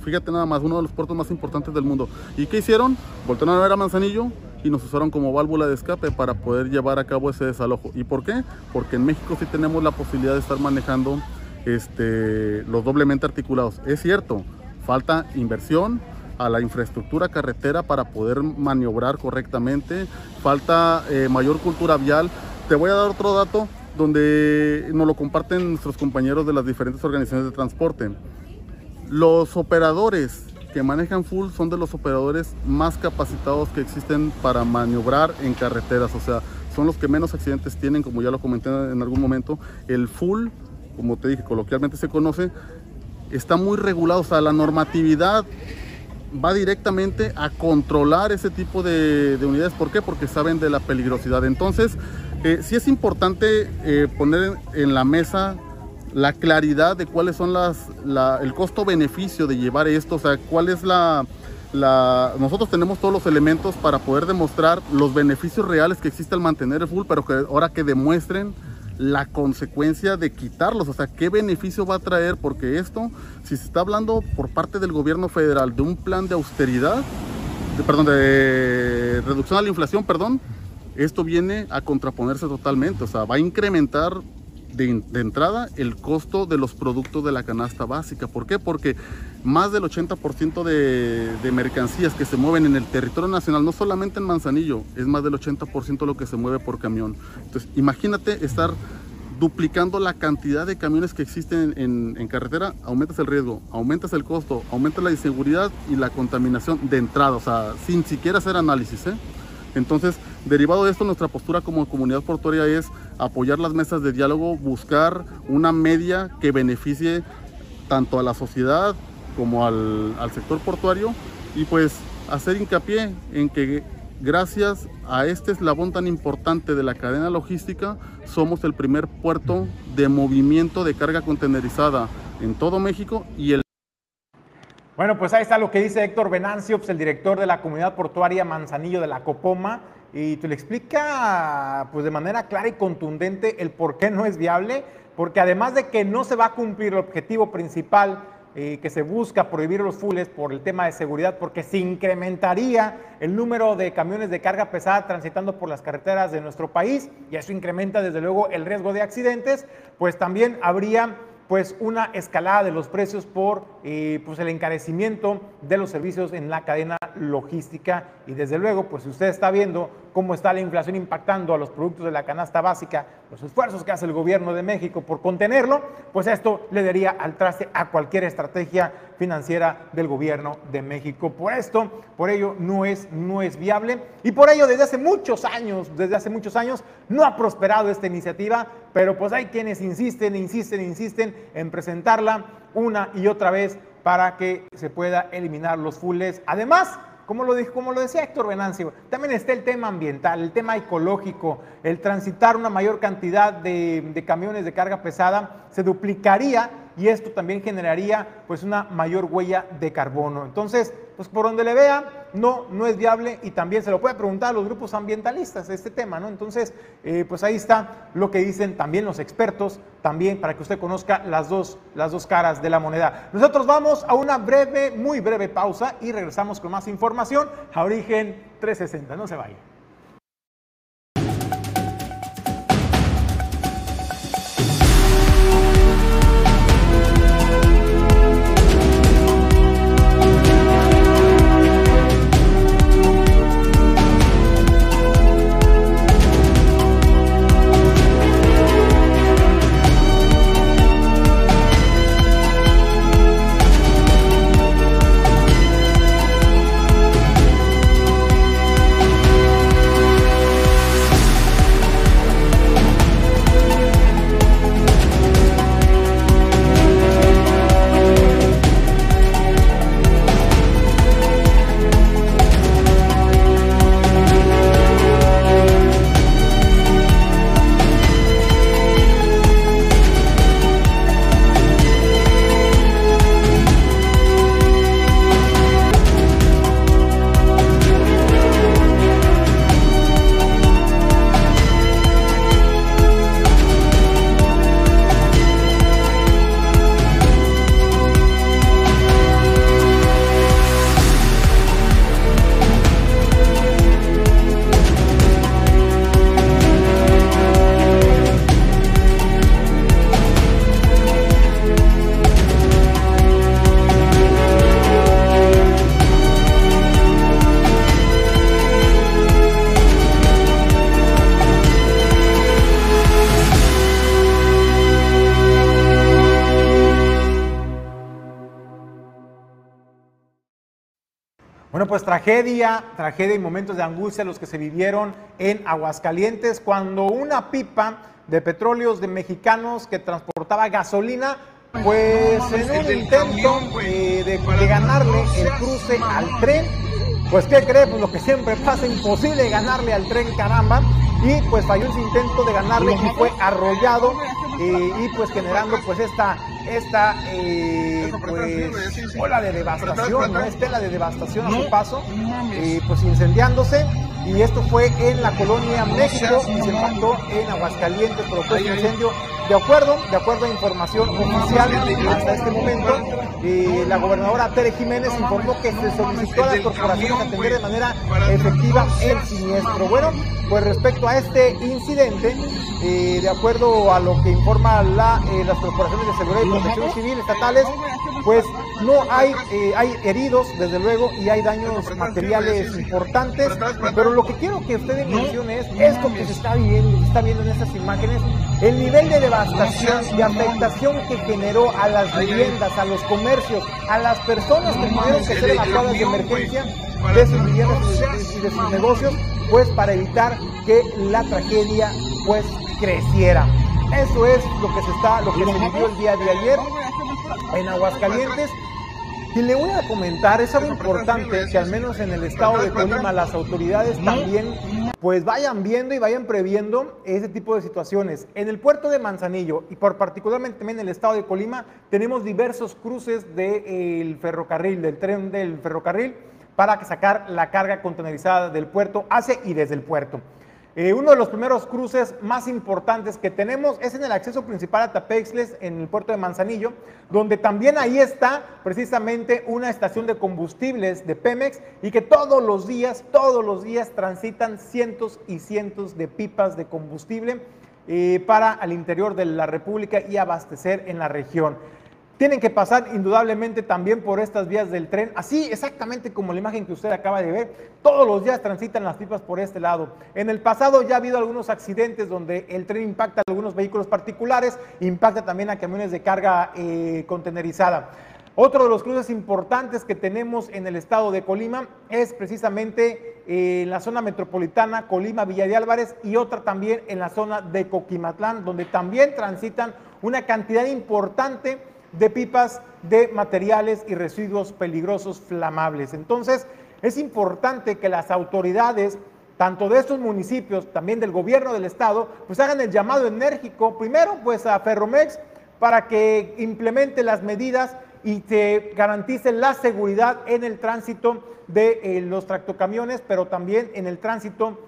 Fíjate nada más, uno de los puertos más importantes del mundo. ¿Y qué hicieron? Voltaron a ver a Manzanillo y nos usaron como válvula de escape para poder llevar a cabo ese desalojo. ¿Y por qué? Porque en México sí tenemos la posibilidad de estar manejando este, los doblemente articulados. Es cierto, falta inversión, a la infraestructura carretera para poder maniobrar correctamente, falta eh, mayor cultura vial. Te voy a dar otro dato donde nos lo comparten nuestros compañeros de las diferentes organizaciones de transporte. Los operadores que manejan full son de los operadores más capacitados que existen para maniobrar en carreteras, o sea, son los que menos accidentes tienen, como ya lo comenté en algún momento. El full, como te dije, coloquialmente se conoce, está muy regulado, o sea, la normatividad va directamente a controlar ese tipo de, unidades. ¿Por qué? Porque saben de la peligrosidad. Entonces, eh, sí es importante eh, poner en la mesa la claridad de cuáles son las, el costo-beneficio de llevar esto, o sea, cuál es la, la, nosotros tenemos todos los elementos para poder demostrar los beneficios reales que existe al mantener el full, pero que ahora que demuestren la consecuencia de quitarlos, o sea, qué beneficio va a traer, porque esto, si se está hablando por parte del gobierno federal de un plan de austeridad, perdón, de reducción a la inflación, perdón, esto viene a contraponerse totalmente, o sea, va a incrementar de, entrada el costo de los productos de la canasta básica. ¿Por qué? Porque más del 80% de, mercancías que se mueven en el territorio nacional, no solamente en Manzanillo, es más del 80% lo que se mueve por camión. Entonces, imagínate estar duplicando la cantidad de camiones que existen en, carretera, aumentas el riesgo, aumentas el costo, aumentas la inseguridad y la contaminación de entrada, o sea, sin siquiera hacer análisis. ¿eh? Entonces, derivado de esto, nuestra postura como comunidad portuaria es apoyar las mesas de diálogo, buscar una media que beneficie tanto a la sociedad como al, sector portuario y pues hacer hincapié en que gracias a este eslabón tan importante de la cadena logística, somos el primer puerto de movimiento de carga contenerizada en todo México y el bueno, pues ahí está lo que dice Héctor Venancio, pues, el director de la comunidad portuaria Manzanillo de la Copoma, y te le explica pues de manera clara y contundente el por qué no es viable, porque además de que no se va a cumplir el objetivo principal eh, que se busca prohibir los fules por el tema de seguridad, porque se incrementaría el número de camiones de carga pesada transitando por las carreteras de nuestro país, y eso incrementa desde luego el riesgo de accidentes, pues también habría pues una escalada de los precios por eh, pues el encarecimiento de los servicios en la cadena logística. Y desde luego pues si usted está viendo cómo está la inflación impactando a los productos de la canasta básica, los esfuerzos que hace el gobierno de México por contenerlo, pues esto le daría al traste a cualquier estrategia financiera del gobierno de México. Por esto, por ello no es, no es viable y por ello desde hace muchos años, desde hace muchos años no ha prosperado esta iniciativa, pero pues hay quienes insisten, insisten, insisten en presentarla una y otra vez para que se pueda eliminar los fules. Además, como lo, dijo, lo decía Héctor Venancio, también está el tema ambiental, el tema ecológico, el transitar una mayor cantidad de, de camiones de carga pesada se duplicaría y esto también generaría pues una mayor huella de carbono. Entonces, pues por donde le vea, no, no es viable y también se lo puede preguntar a los grupos ambientalistas este tema, ¿no? Entonces, eh, pues ahí está lo que dicen también los expertos, también para que usted conozca las dos, las dos caras de la moneda. Nosotros vamos a una breve, muy breve pausa y regresamos con más información a Origen 360. No se vaya. Tragedia, tragedia y momentos de angustia los que se vivieron en Aguascalientes cuando una pipa de petróleos de mexicanos que transportaba gasolina, pues en un intento eh, de, ganarle el cruce al tren, pues ¿qué cree? Pues lo que siempre pasa, imposible ganarle al tren, caramba, y pues falló ese intento de ganarle y fue arrollado eh, y pues generando pues esta esta eh, pues, ola de devastación, ¿no? Estela de devastación a su paso, eh, pues incendiándose. Y esto fue en la colonia México y se impactó en Aguascalientes, provocó este incendio. De acuerdo, de acuerdo a información oficial hasta este momento, eh, la gobernadora Tere Jiménez informó que se solicitó a las corporaciones atender de manera efectiva el siniestro. Bueno, pues respecto a este incidente, de acuerdo a lo que informa la, las corporaciones de seguridad protección civil estatales, pues No hay, eh, hay heridos, desde luego, y hay daños materiales importantes, pero lo que quiero que ustedes mencionen es esto que se está viendo, se está viendo en estas imágenes, el nivel de devastación, de afectación que generó a las viviendas, a los comercios, a las personas que tuvieron que ser evacuadas de emergencia de sus viviendas y de sus negocios, pues para evitar que la tragedia pues creciera. Eso es lo que se está, lo que se vivió el día de ayer en Aguascalientes. Y le voy a comentar, es algo importante que al menos en el estado de Colima las autoridades también pues vayan viendo y vayan previendo ese tipo de situaciones. En el puerto de Manzanillo y por particularmente también en el estado de Colima tenemos diversos cruces del ferrocarril, del tren del ferrocarril para sacar la carga contenerizada del puerto hacia y desde el puerto. Eh, uno de los primeros cruces más importantes que tenemos es en el acceso principal a Tapexles, en el puerto de Manzanillo, donde también ahí está precisamente una estación de combustibles de Pemex y que todos los días, todos los días transitan cientos y cientos de pipas de combustible eh, para al interior de la República y abastecer en la región tienen que pasar indudablemente también por estas vías del tren, así exactamente como la imagen que usted acaba de ver. Todos los días transitan las pipas por este lado. En el pasado ya ha habido algunos accidentes donde el tren impacta a algunos vehículos particulares, impacta también a camiones de carga eh, contenerizada. Otro de los cruces importantes que tenemos en el estado de Colima es precisamente eh, en la zona metropolitana Colima, Villa de Álvarez y otra también en la zona de Coquimatlán, donde también transitan una cantidad importante de pipas de materiales y residuos peligrosos flamables. Entonces, es importante que las autoridades, tanto de estos municipios, también del gobierno del estado, pues hagan el llamado enérgico, primero pues a Ferromex, para que implemente las medidas y se garantice la seguridad en el tránsito de eh, los tractocamiones, pero también en el tránsito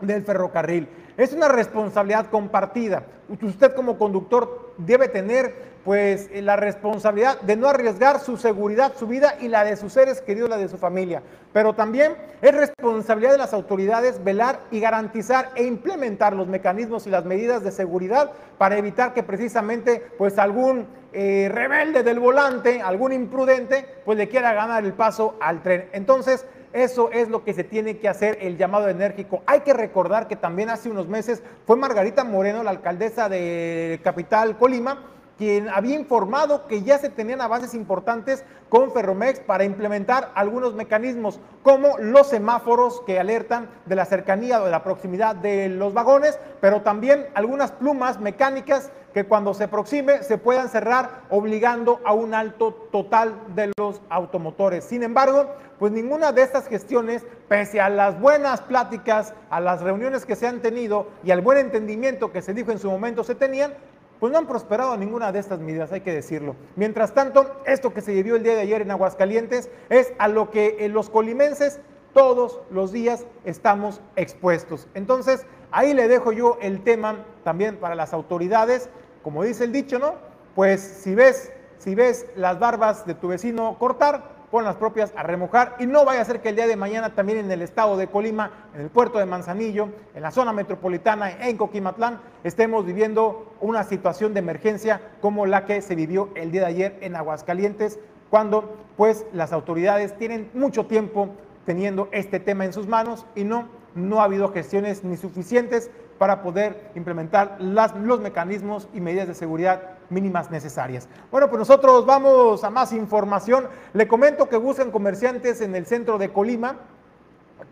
del ferrocarril. Es una responsabilidad compartida. Usted como conductor debe tener pues eh, la responsabilidad de no arriesgar su seguridad, su vida y la de sus seres queridos, la de su familia. Pero también es responsabilidad de las autoridades velar y garantizar e implementar los mecanismos y las medidas de seguridad para evitar que precisamente pues algún eh, rebelde del volante, algún imprudente, pues le quiera ganar el paso al tren. Entonces, eso es lo que se tiene que hacer, el llamado enérgico. Hay que recordar que también hace unos meses fue Margarita Moreno, la alcaldesa de Capital Colima, quien había informado que ya se tenían avances importantes con Ferromex para implementar algunos mecanismos como los semáforos que alertan de la cercanía o de la proximidad de los vagones, pero también algunas plumas mecánicas que cuando se aproxime se puedan cerrar obligando a un alto total de los automotores. Sin embargo, pues ninguna de estas gestiones, pese a las buenas pláticas, a las reuniones que se han tenido y al buen entendimiento que se dijo en su momento se tenían, pues no han prosperado ninguna de estas medidas, hay que decirlo. Mientras tanto, esto que se vivió el día de ayer en Aguascalientes es a lo que eh, los colimenses todos los días estamos expuestos. Entonces, ahí le dejo yo el tema también para las autoridades, como dice el dicho, ¿no? Pues si ves, si ves las barbas de tu vecino cortar, con las propias a remojar. Y no vaya a ser que el día de mañana también en el estado de Colima, en el puerto de Manzanillo, en la zona metropolitana, en Coquimatlán, estemos viviendo una situación de emergencia como la que se vivió el día de ayer en Aguascalientes, cuando pues las autoridades tienen mucho tiempo teniendo este tema en sus manos y no, no ha habido gestiones ni suficientes para poder implementar las, los mecanismos y medidas de seguridad mínimas necesarias. Bueno, pues nosotros vamos a más información. Le comento que buscan comerciantes en el centro de Colima,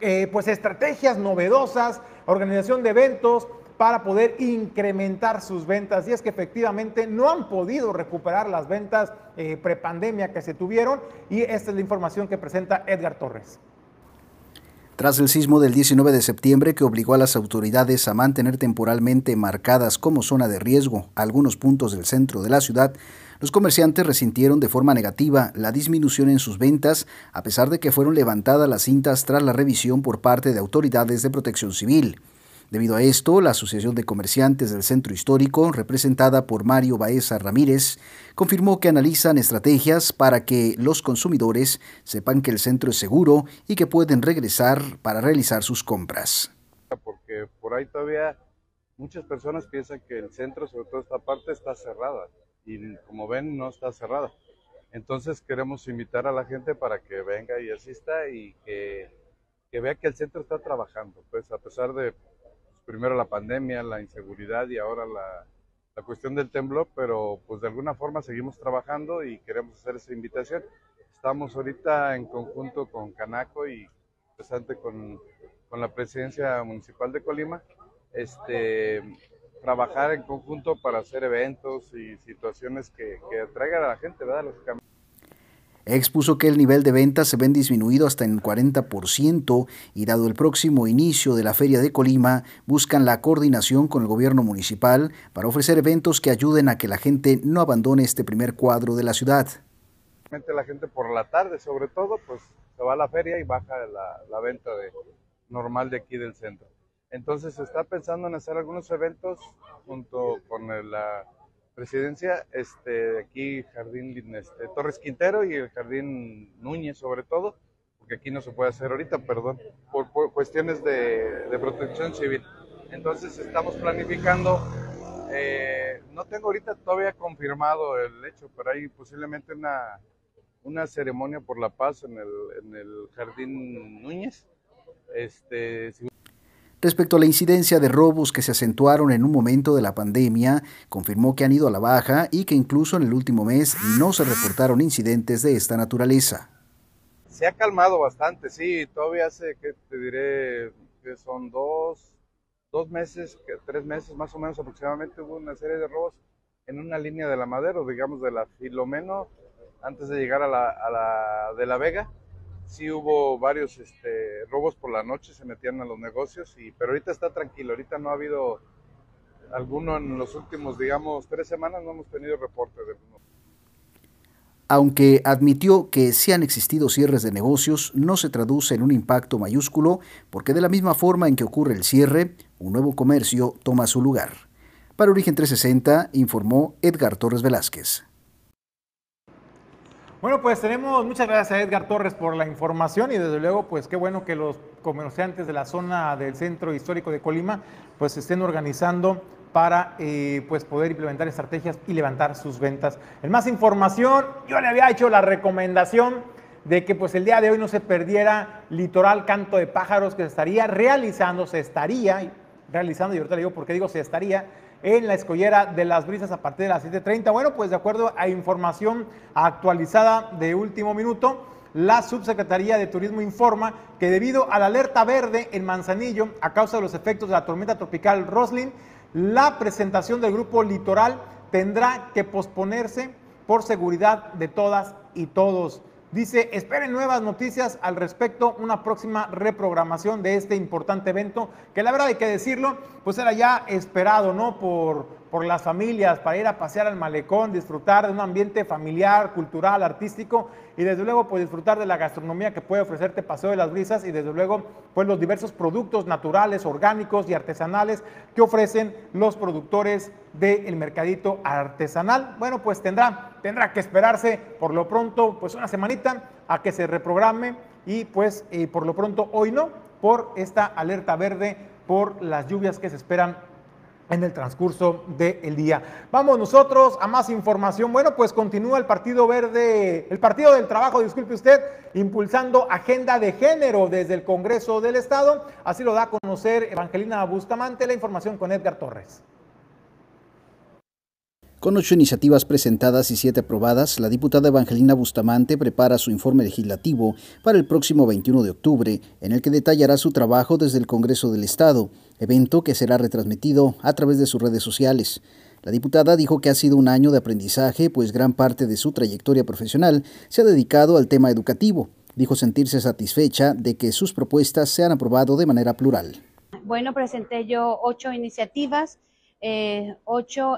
eh, pues estrategias novedosas, organización de eventos para poder incrementar sus ventas. Y es que efectivamente no han podido recuperar las ventas eh, prepandemia que se tuvieron. Y esta es la información que presenta Edgar Torres. Tras el sismo del 19 de septiembre que obligó a las autoridades a mantener temporalmente marcadas como zona de riesgo algunos puntos del centro de la ciudad, los comerciantes resintieron de forma negativa la disminución en sus ventas, a pesar de que fueron levantadas las cintas tras la revisión por parte de autoridades de protección civil. Debido a esto, la Asociación de Comerciantes del Centro Histórico, representada por Mario Baeza Ramírez, confirmó que analizan estrategias para que los consumidores sepan que el centro es seguro y que pueden regresar para realizar sus compras. Porque por ahí todavía muchas personas piensan que el centro, sobre todo esta parte, está cerrada y como ven no está cerrada. Entonces queremos invitar a la gente para que venga y asista y que, que vea que el centro está trabajando, pues a pesar de primero la pandemia, la inseguridad y ahora la, la cuestión del temblor, pero pues de alguna forma seguimos trabajando y queremos hacer esa invitación. Estamos ahorita en conjunto con Canaco y presente con, con la presidencia municipal de Colima, este, trabajar en conjunto para hacer eventos y situaciones que, que atraigan a la gente, ¿verdad? Expuso que el nivel de ventas se ven disminuido hasta en 40% y dado el próximo inicio de la Feria de Colima, buscan la coordinación con el gobierno municipal para ofrecer eventos que ayuden a que la gente no abandone este primer cuadro de la ciudad. La gente por la tarde, sobre todo, pues se va a la feria y baja la, la venta de, normal de aquí del centro. Entonces se está pensando en hacer algunos eventos junto con la presidencia, este, aquí Jardín este, Torres Quintero y el Jardín Núñez sobre todo, porque aquí no se puede hacer ahorita, perdón, por, por cuestiones de, de, protección civil. Entonces estamos planificando, eh, no tengo ahorita todavía confirmado el hecho, pero hay posiblemente una, una ceremonia por la paz en el, en el Jardín Núñez. Este, si Respecto a la incidencia de robos que se acentuaron en un momento de la pandemia, confirmó que han ido a la baja y que incluso en el último mes no se reportaron incidentes de esta naturaleza. Se ha calmado bastante, sí, todavía hace, que te diré, que son dos, dos meses, tres meses más o menos aproximadamente, hubo una serie de robos en una línea de la Madero, digamos de la Filomeno, antes de llegar a la, a la de la Vega, sí hubo varios este, robos por la noche, se metían a los negocios, y, pero ahorita está tranquilo, ahorita no ha habido alguno en los últimos, digamos, tres semanas, no hemos tenido reporte de uno. Aunque admitió que sí han existido cierres de negocios, no se traduce en un impacto mayúsculo, porque de la misma forma en que ocurre el cierre, un nuevo comercio toma su lugar. Para Origen 360 informó Edgar Torres Velázquez. Bueno, pues tenemos, muchas gracias a Edgar Torres por la información y desde luego, pues qué bueno que los comerciantes de la zona del centro histórico de Colima, pues estén organizando para eh, pues poder implementar estrategias y levantar sus ventas. En más información, yo le había hecho la recomendación de que pues el día de hoy no se perdiera Litoral Canto de Pájaros que se estaría realizando, se estaría realizando, y ahorita le digo por qué digo se estaría, en la escollera de las brisas a partir de las 7.30. Bueno, pues de acuerdo a información actualizada de último minuto, la Subsecretaría de Turismo informa que debido a la alerta verde en Manzanillo, a causa de los efectos de la tormenta tropical Roslin, la presentación del grupo Litoral tendrá que posponerse por seguridad de todas y todos. Dice, esperen nuevas noticias al respecto, una próxima reprogramación de este importante evento, que la verdad hay que decirlo, pues era ya esperado, ¿no? Por, por las familias, para ir a pasear al malecón, disfrutar de un ambiente familiar, cultural, artístico y desde luego pues disfrutar de la gastronomía que puede ofrecerte Paseo de las Brisas y desde luego pues los diversos productos naturales, orgánicos y artesanales que ofrecen los productores del mercadito artesanal. Bueno, pues tendrá, tendrá que esperarse por lo pronto pues una semanita a que se reprograme y pues eh, por lo pronto hoy no, por esta alerta verde por las lluvias que se esperan en el transcurso del día. Vamos nosotros a más información. Bueno, pues continúa el Partido Verde, el Partido del Trabajo, disculpe usted, impulsando agenda de género desde el Congreso del Estado. Así lo da a conocer Evangelina Bustamante. La información con Edgar Torres. Con ocho iniciativas presentadas y siete aprobadas, la diputada Evangelina Bustamante prepara su informe legislativo para el próximo 21 de octubre, en el que detallará su trabajo desde el Congreso del Estado, evento que será retransmitido a través de sus redes sociales. La diputada dijo que ha sido un año de aprendizaje, pues gran parte de su trayectoria profesional se ha dedicado al tema educativo. Dijo sentirse satisfecha de que sus propuestas se han aprobado de manera plural. Bueno, presenté yo ocho iniciativas eh,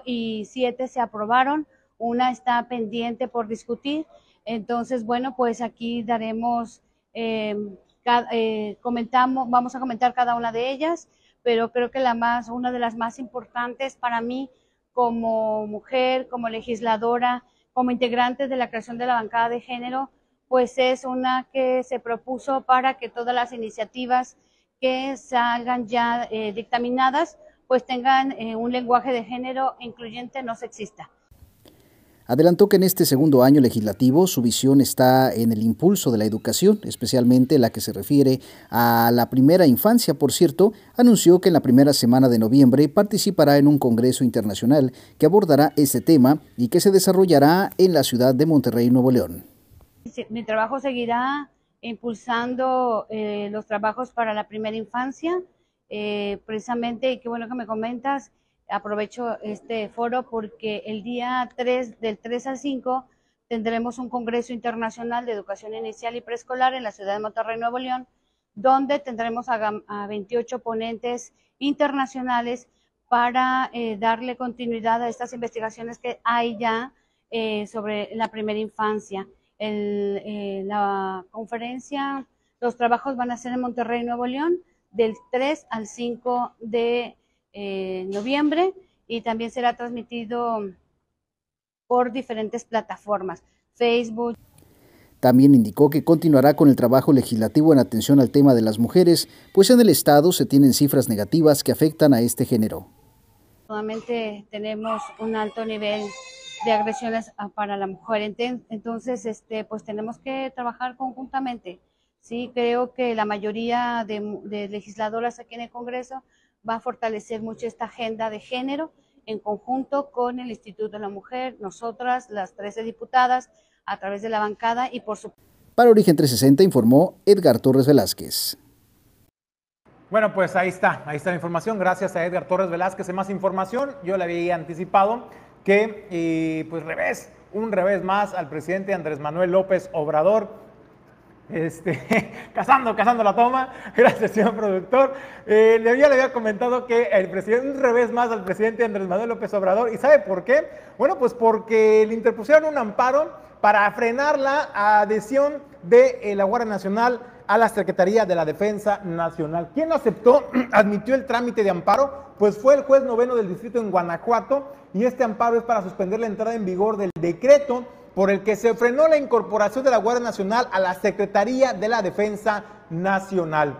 y siete se aprobaron, una está pendiente por discutir. Entonces, bueno, pues aquí daremos, eh, eh, comentamos, vamos a comentar cada una de ellas, pero creo que la más, una de las más importantes para mí como mujer, como legisladora, como integrante de la creación de la bancada de género, pues es una que se propuso para que todas las iniciativas que salgan ya dictaminadas pues tengan eh, un lenguaje de género incluyente no sexista. Adelantó que en este segundo año legislativo su visión está en el impulso de la educación, especialmente la que se refiere a la primera infancia. Por cierto, anunció que en la primera semana de noviembre participará en un congreso internacional que abordará este tema y que se desarrollará en la ciudad de Monterrey, Nuevo León. Mi trabajo seguirá impulsando eh, los trabajos para la primera infancia, eh, precisamente, y qué bueno que me comentas, aprovecho este foro porque el día 3, del 3 al 5, tendremos un Congreso Internacional de Educación Inicial y Preescolar en la ciudad de Monterrey, Nuevo León, donde tendremos a, 28 ponentes internacionales para eh, darle continuidad a estas investigaciones que hay ya eh, sobre la primera infancia. El, eh, la conferencia, los trabajos van a ser en Monterrey, Nuevo León, del 3 al 5 de en noviembre y también será transmitido por diferentes plataformas, Facebook. También indicó que continuará con el trabajo legislativo en atención al tema de las mujeres, pues en el Estado se tienen cifras negativas que afectan a este género. Nuevamente tenemos un alto nivel de agresiones para la mujer, entonces este, pues tenemos que trabajar conjuntamente. Sí, creo que la mayoría de legisladoras aquí en el Congreso va a fortalecer mucho esta agenda de género en conjunto con el Instituto de la Mujer, nosotras, las 13 diputadas, a través de la bancada y por su... Para Origen 360 informó Edgar Torres Velázquez. Bueno, pues ahí está, ahí está la información. Gracias a Edgar Torres Velázquez. En más información, yo le había anticipado que, eh, pues revés, un revés más al presidente Andrés Manuel López Obrador este, cazando, cazando la toma. Gracias, señor productor. Eh, ya le había comentado que el presidente, un revés más al presidente Andrés Manuel López Obrador. ¿Y sabe por qué? Bueno, pues porque le interpusieron un amparo para frenar la adhesión de eh, la Guardia Nacional a la Secretaría de la Defensa Nacional. ¿Quién aceptó, admitió el trámite de amparo? Pues fue el juez noveno del distrito en Guanajuato y este amparo es para suspender la entrada en vigor del decreto por el que se frenó la incorporación de la Guardia Nacional a la Secretaría de la Defensa Nacional.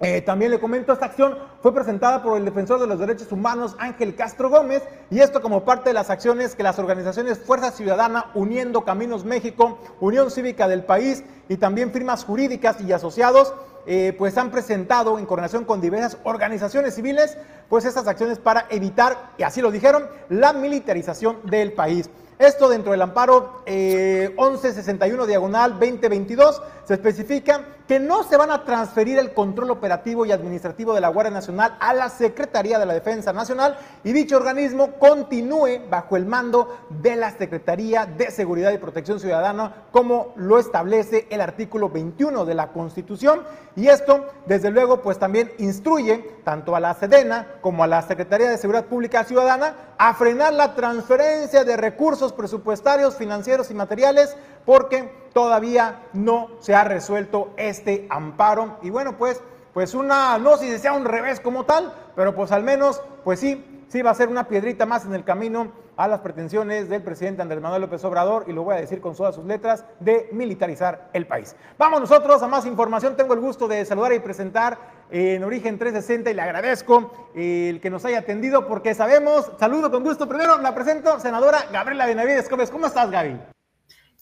Eh, también le comento, esta acción fue presentada por el defensor de los derechos humanos Ángel Castro Gómez y esto como parte de las acciones que las organizaciones Fuerza Ciudadana, Uniendo Caminos México, Unión Cívica del País y también firmas jurídicas y asociados eh, pues han presentado en coordinación con diversas organizaciones civiles pues estas acciones para evitar, y así lo dijeron, la militarización del país. Esto dentro del amparo 1161 eh, diagonal 2022 se especifica que no se van a transferir el control operativo y administrativo de la Guardia Nacional a la Secretaría de la Defensa Nacional y dicho organismo continúe bajo el mando de la Secretaría de Seguridad y Protección Ciudadana como lo establece el artículo 21 de la Constitución. Y esto desde luego pues también instruye tanto a la Sedena como a la Secretaría de Seguridad Pública Ciudadana a frenar la transferencia de recursos presupuestarios, financieros y materiales porque todavía no se ha resuelto este amparo. Y bueno, pues, pues una, no si sea un revés como tal, pero pues al menos, pues sí, sí va a ser una piedrita más en el camino a las pretensiones del presidente Andrés Manuel López Obrador, y lo voy a decir con todas sus letras, de militarizar el país. Vamos nosotros a más información. Tengo el gusto de saludar y presentar en Origen 360 y le agradezco el que nos haya atendido porque sabemos, saludo con gusto. Primero la presento, senadora Gabriela Benavides Gómez. ¿Cómo estás, Gaby?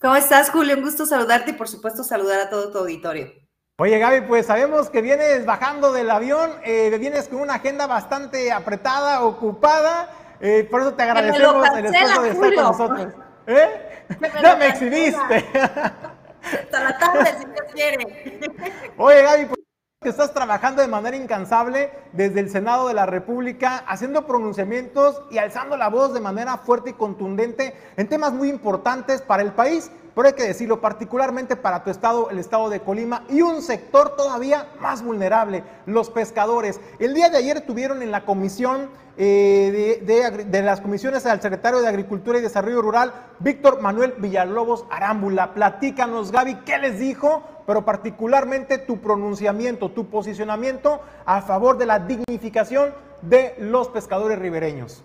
¿Cómo estás, Julio? Un gusto saludarte y por supuesto saludar a todo tu auditorio. Oye, Gaby, pues sabemos que vienes bajando del avión, eh, vienes con una agenda bastante apretada, ocupada, eh, por eso te agradecemos el esfuerzo de estar con nosotros. ¿Eh? no me exhibiste. Hasta la tarde, si Dios quiere. Oye, Gaby, pues que estás trabajando de manera incansable desde el Senado de la República, haciendo pronunciamientos y alzando la voz de manera fuerte y contundente en temas muy importantes para el país pero hay que decirlo, particularmente para tu estado, el estado de Colima, y un sector todavía más vulnerable, los pescadores. El día de ayer tuvieron en la comisión eh, de, las comisiones al secretario de Agricultura y Desarrollo Rural, Víctor Manuel Villalobos Arámbula. Platícanos, Gaby, ¿qué les dijo? Pero particularmente tu pronunciamiento, tu posicionamiento a favor de la dignificación de los pescadores ribereños.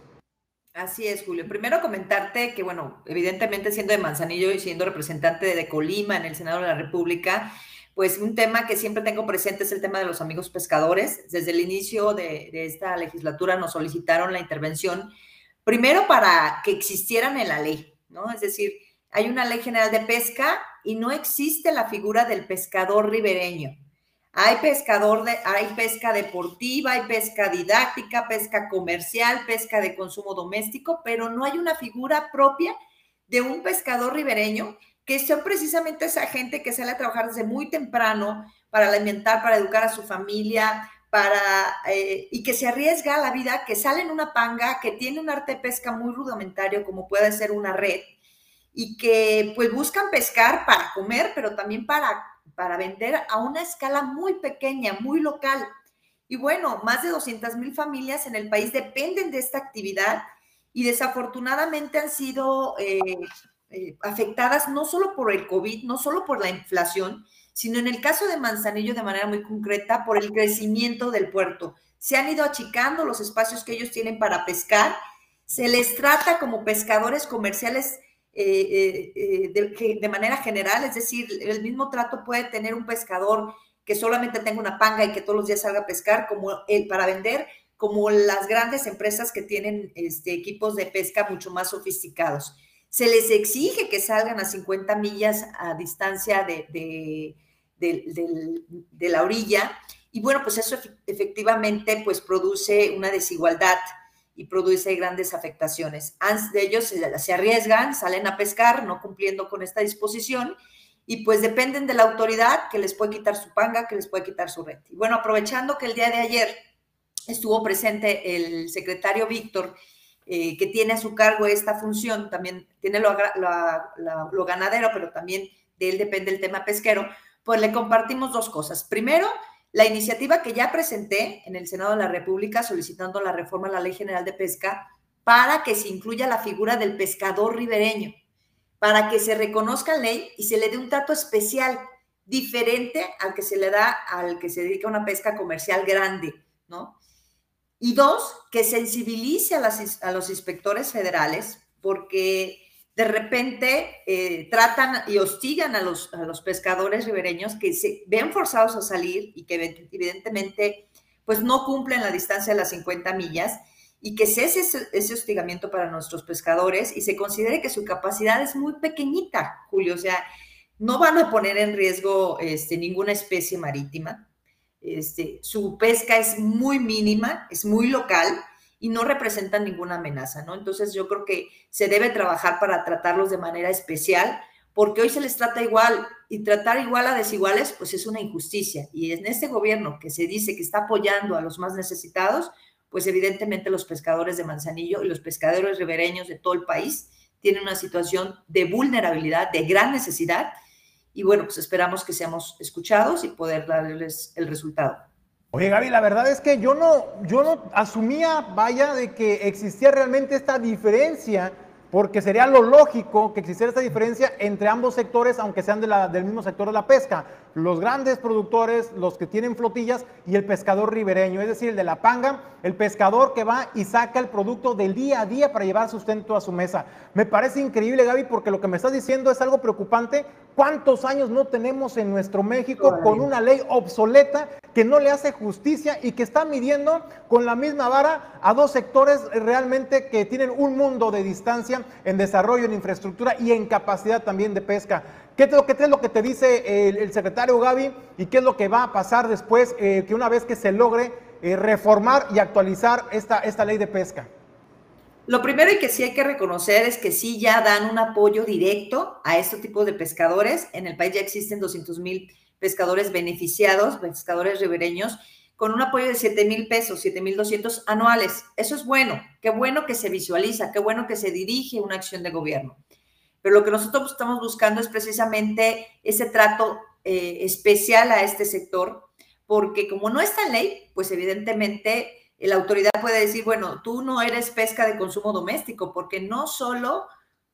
Así es, Julio. Primero comentarte que, bueno, evidentemente siendo de Manzanillo y siendo representante de Colima en el Senado de la República, pues un tema que siempre tengo presente es el tema de los amigos pescadores. Desde el inicio de, esta legislatura nos solicitaron la intervención, primero para que existieran en la ley, ¿no? Es decir, hay una ley general de pesca y no existe la figura del pescador ribereño. Hay pescador de, hay pesca deportiva, hay pesca didáctica, pesca comercial, pesca de consumo doméstico, pero no hay una figura propia de un pescador ribereño que son precisamente esa gente que sale a trabajar desde muy temprano para alimentar, para educar a su familia, para eh, y que se arriesga a la vida, que sale en una panga, que tiene un arte de pesca muy rudimentario, como puede ser una red, y que pues buscan pescar para comer, pero también para para vender a una escala muy pequeña, muy local. Y bueno, más de 200 mil familias en el país dependen de esta actividad y desafortunadamente han sido eh, eh, afectadas no solo por el COVID, no solo por la inflación, sino en el caso de Manzanillo de manera muy concreta por el crecimiento del puerto. Se han ido achicando los espacios que ellos tienen para pescar, se les trata como pescadores comerciales eh, eh, eh, de, manera general, es decir, el mismo trato puede tener un pescador que solamente tenga una panga y que todos los días salga a pescar como para vender, como las grandes empresas que tienen este, equipos de pesca mucho más sofisticados. Se les exige que salgan a 50 millas a distancia de, de la orilla y bueno, pues eso efectivamente pues produce una desigualdad y produce grandes afectaciones. De ellos se, arriesgan, salen a pescar, no cumpliendo con esta disposición, y pues dependen de la autoridad que les puede quitar su panga, que les puede quitar su red. Y bueno, aprovechando que el día de ayer estuvo presente el secretario Víctor, eh, que tiene a su cargo esta función, también tiene lo, lo ganadero, pero también de él depende el tema pesquero, pues le compartimos dos cosas. Primero, la iniciativa que ya presenté en el Senado de la República solicitando la reforma a la Ley General de Pesca para que se incluya la figura del pescador ribereño, para que se reconozca la ley y se le dé un trato especial, diferente al que se le da al que se dedica a una pesca comercial grande, ¿no? Y dos, que sensibilice a los inspectores federales, porque de repente eh, tratan y hostigan a los, a los pescadores ribereños que se ven forzados a salir y que evidentemente pues no cumplen la distancia de las 50 millas y que cese ese, ese, hostigamiento para nuestros pescadores y se considere que su capacidad es muy pequeñita, Julio, o sea, no van a poner en riesgo este, ninguna especie marítima, este, su pesca es muy mínima, es muy local, y no representan ninguna amenaza, ¿no? Entonces yo creo que se debe trabajar para tratarlos de manera especial, porque hoy se les trata igual y tratar igual a desiguales, pues es una injusticia. Y en este gobierno que se dice que está apoyando a los más necesitados, pues evidentemente los pescadores de Manzanillo y los pescadores ribereños de todo el país tienen una situación de vulnerabilidad, de gran necesidad. Y bueno, pues esperamos que seamos escuchados y poder darles el resultado. Oye, Gaby, la verdad es que yo no, yo no asumía, vaya, de que existía realmente esta diferencia, porque sería lo lógico que existiera esta diferencia entre ambos sectores, aunque sean de la, del mismo sector de la pesca. Los grandes productores, los que tienen flotillas y el pescador ribereño, es decir, el de la panga, el pescador que va y saca el producto del día a día para llevar sustento a su mesa. Me parece increíble, Gaby, porque lo que me estás diciendo es algo preocupante. ¿Cuántos años no tenemos en nuestro México con una ley obsoleta que no le hace justicia y que está midiendo con la misma vara a dos sectores realmente que tienen un mundo de distancia en desarrollo, en infraestructura y en capacidad también de pesca. ¿Qué es lo que, es lo que te dice el, secretario Gaby y qué es lo que va a pasar después eh, que una vez que se logre eh, reformar y actualizar esta, esta ley de pesca? Lo primero y que sí hay que reconocer es que sí ya dan un apoyo directo a este tipo de pescadores. En el país ya existen 200 mil pescadores beneficiados, pescadores ribereños, con un apoyo de 7 mil pesos, 7 mil 200 anuales. Eso es bueno, qué bueno que se visualiza, qué bueno que se dirige una acción de gobierno. Pero lo que nosotros estamos buscando es precisamente ese trato eh, especial a este sector, porque como no está en ley, pues evidentemente la autoridad puede decir, bueno, tú no eres pesca de consumo doméstico, porque no solo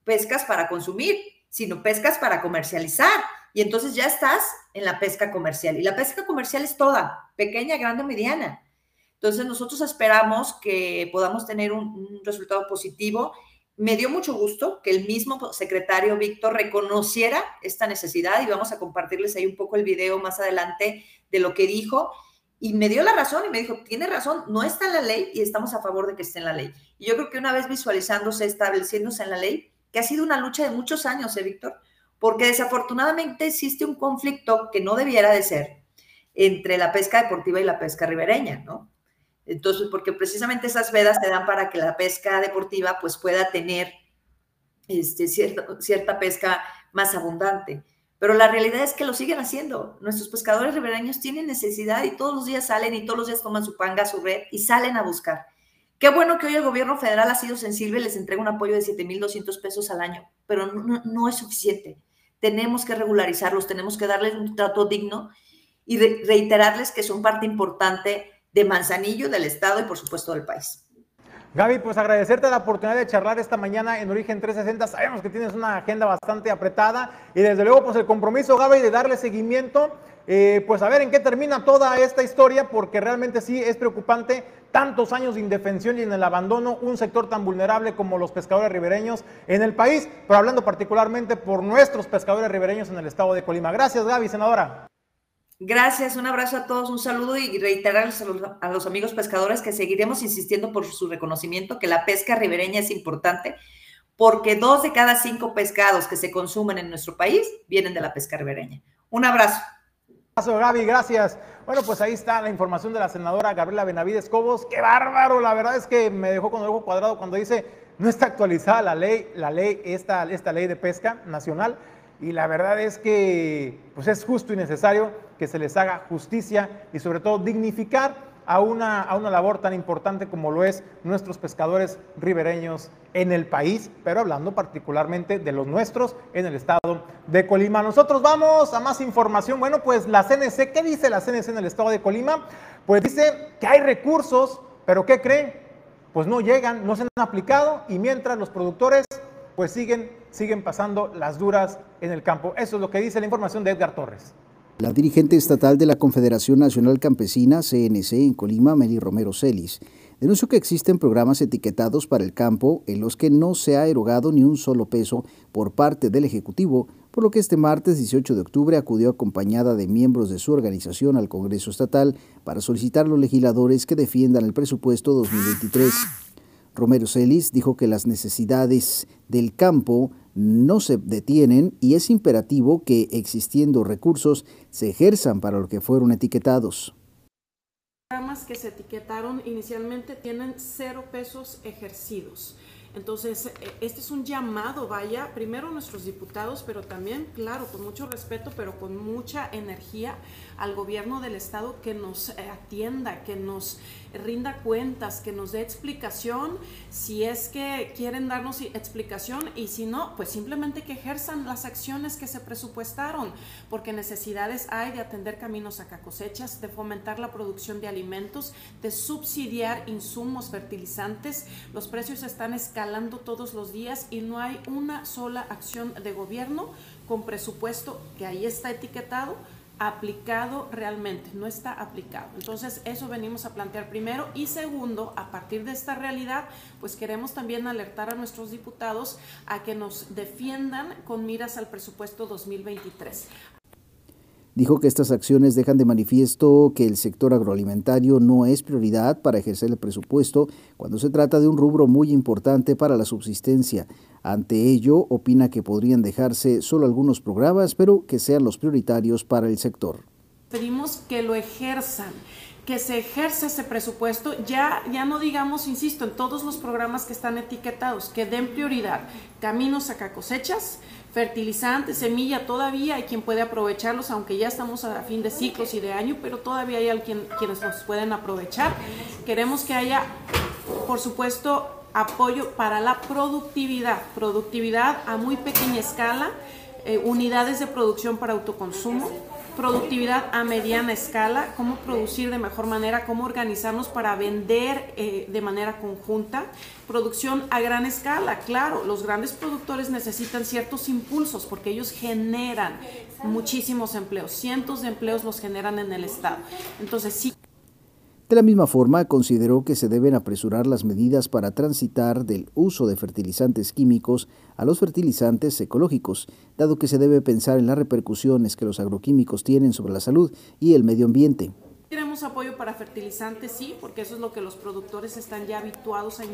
pescas para consumir, sino pescas para comercializar. Y entonces ya estás en la pesca comercial. Y la pesca comercial es toda, pequeña, grande mediana. Entonces nosotros esperamos que podamos tener un, resultado positivo. Me dio mucho gusto que el mismo secretario Víctor reconociera esta necesidad y vamos a compartirles ahí un poco el video más adelante de lo que dijo. Y me dio la razón y me dijo, tiene razón, no está en la ley y estamos a favor de que esté en la ley. Y yo creo que una vez visualizándose, estableciéndose en la ley, que ha sido una lucha de muchos años, ¿eh, Víctor? Porque desafortunadamente existe un conflicto que no debiera de ser entre la pesca deportiva y la pesca ribereña, ¿no? Entonces, porque precisamente esas vedas te dan para que la pesca deportiva pues pueda tener este, cierta, cierta pesca más abundante. Pero la realidad es que lo siguen haciendo. Nuestros pescadores ribereños tienen necesidad y todos los días salen y todos los días toman su panga, su red y salen a buscar. Qué bueno que hoy el gobierno federal ha sido sensible y les entrega un apoyo de 7.200 pesos al año, pero no, no, es suficiente. Tenemos que regularizarlos, tenemos que darles un trato digno y reiterarles que son parte importante de Manzanillo, del Estado y por supuesto del país. Gaby, pues agradecerte la oportunidad de charlar esta mañana en Origen 360. Sabemos que tienes una agenda bastante apretada y desde luego pues el compromiso, Gaby, de darle seguimiento, eh, pues a ver en qué termina toda esta historia, porque realmente sí es preocupante tantos años de indefensión y en el abandono, un sector tan vulnerable como los pescadores ribereños en el país, pero hablando particularmente por nuestros pescadores ribereños en el estado de Colima. Gracias, Gaby, senadora. Gracias, un abrazo a todos, un saludo y reiterarles a los, amigos pescadores que seguiremos insistiendo por su reconocimiento que la pesca ribereña es importante porque dos de cada cinco pescados que se consumen en nuestro país vienen de la pesca ribereña. Un abrazo. Gaby, gracias. Bueno, pues ahí está la información de la senadora Gabriela Benavides Cobos. ¡Qué bárbaro! La verdad es que me dejó con el ojo cuadrado cuando dice no está actualizada la ley, la ley, esta, esta ley de pesca nacional y la verdad es que pues es justo y necesario que se les haga justicia y sobre todo dignificar a una, a una labor tan importante como lo es nuestros pescadores ribereños en el país, pero hablando particularmente de los nuestros en el estado de Colima. Nosotros vamos a más información. Bueno, pues la CNC, ¿qué dice la CNC en el estado de Colima? Pues dice que hay recursos, pero ¿qué creen? Pues no llegan, no se han aplicado y mientras los productores pues siguen, siguen pasando las duras en el campo. Eso es lo que dice la información de Edgar Torres. La dirigente estatal de la Confederación Nacional Campesina, CNC, en Colima, Meli Romero Celis, denunció que existen programas etiquetados para el campo en los que no se ha erogado ni un solo peso por parte del Ejecutivo, por lo que este martes 18 de octubre acudió acompañada de miembros de su organización al Congreso Estatal para solicitar a los legisladores que defiendan el presupuesto 2023. Romero Celis dijo que las necesidades del campo no se detienen y es imperativo que, existiendo recursos, se ejerzan para lo que fueron etiquetados. Los programas que se etiquetaron inicialmente tienen cero pesos ejercidos. Entonces, e, este es un llamado, vaya, primero a nuestros diputados, pero también, claro, con mucho respeto, pero con mucha energía al gobierno del Estado que nos eh, atienda, que nos rinda cuentas, que nos dé explicación, si es que quieren darnos explicación y si no, pues simplemente que ejerzan las acciones que se presupuestaron, porque necesidades hay de atender caminos a cosechas, de fomentar la producción de alimentos, de subsidiar insumos fertilizantes. Los precios están todos los días y no hay una sola acción de gobierno con presupuesto que ahí está etiquetado aplicado realmente, no está aplicado. Entonces, eso venimos a plantear primero. Y segundo, a partir de esta realidad, pues queremos también alertar a nuestros diputados a que nos defiendan con miras al presupuesto 2023. Dijo que estas acciones dejan de manifiesto que el sector agroalimentario no es prioridad para ejercer el presupuesto cuando se trata de un rubro muy importante para la subsistencia. Ante ello, opina que podrían dejarse solo algunos programas, pero que sean los prioritarios para el sector. Pedimos que lo ejerzan que se ejerce ese presupuesto, ya, ya no digamos, insisto, en todos los programas que están etiquetados, que den prioridad, caminos a cosechas, fertilizantes, semilla, todavía hay quien puede aprovecharlos, aunque ya estamos a fin de ciclos y de año, pero todavía hay alguien, quienes los pueden aprovechar. Queremos que haya, por supuesto, apoyo para la productividad, productividad a muy pequeña escala, eh, unidades de producción para autoconsumo, productividad a mediana escala, cómo producir de mejor manera, cómo organizarnos para vender eh, de manera conjunta, producción a gran escala, claro, los grandes productores necesitan ciertos impulsos porque ellos generan muchísimos empleos, cientos de empleos los generan en el Estado. Entonces, sí. De la misma forma, consideró que se deben apresurar las medidas para transitar del uso de fertilizantes químicos a los fertilizantes ecológicos, dado que se debe pensar en las repercusiones que los agroquímicos tienen sobre la salud y el medio ambiente. Queremos apoyo para fertilizantes, sí, porque eso es lo que los productores están ya habituados a,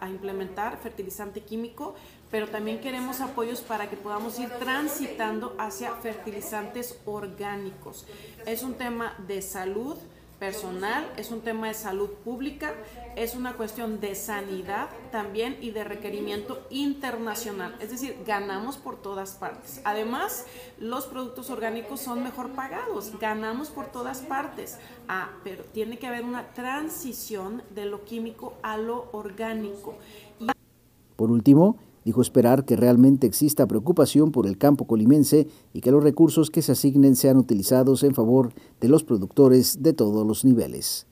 a, implementar, fertilizante químico, pero también queremos apoyos para que podamos ir transitando hacia fertilizantes orgánicos. Es un tema de salud, personal, es un tema de salud pública, es una cuestión de sanidad también y de requerimiento internacional. Es decir, ganamos por todas partes. Además, los productos orgánicos son mejor pagados, ganamos por todas partes. Ah, pero tiene que haber una transición de lo químico a lo orgánico. Por último, Dijo esperar que realmente exista preocupación por el campo colimense y que los recursos que se asignen sean utilizados en favor de los productores de todos los niveles.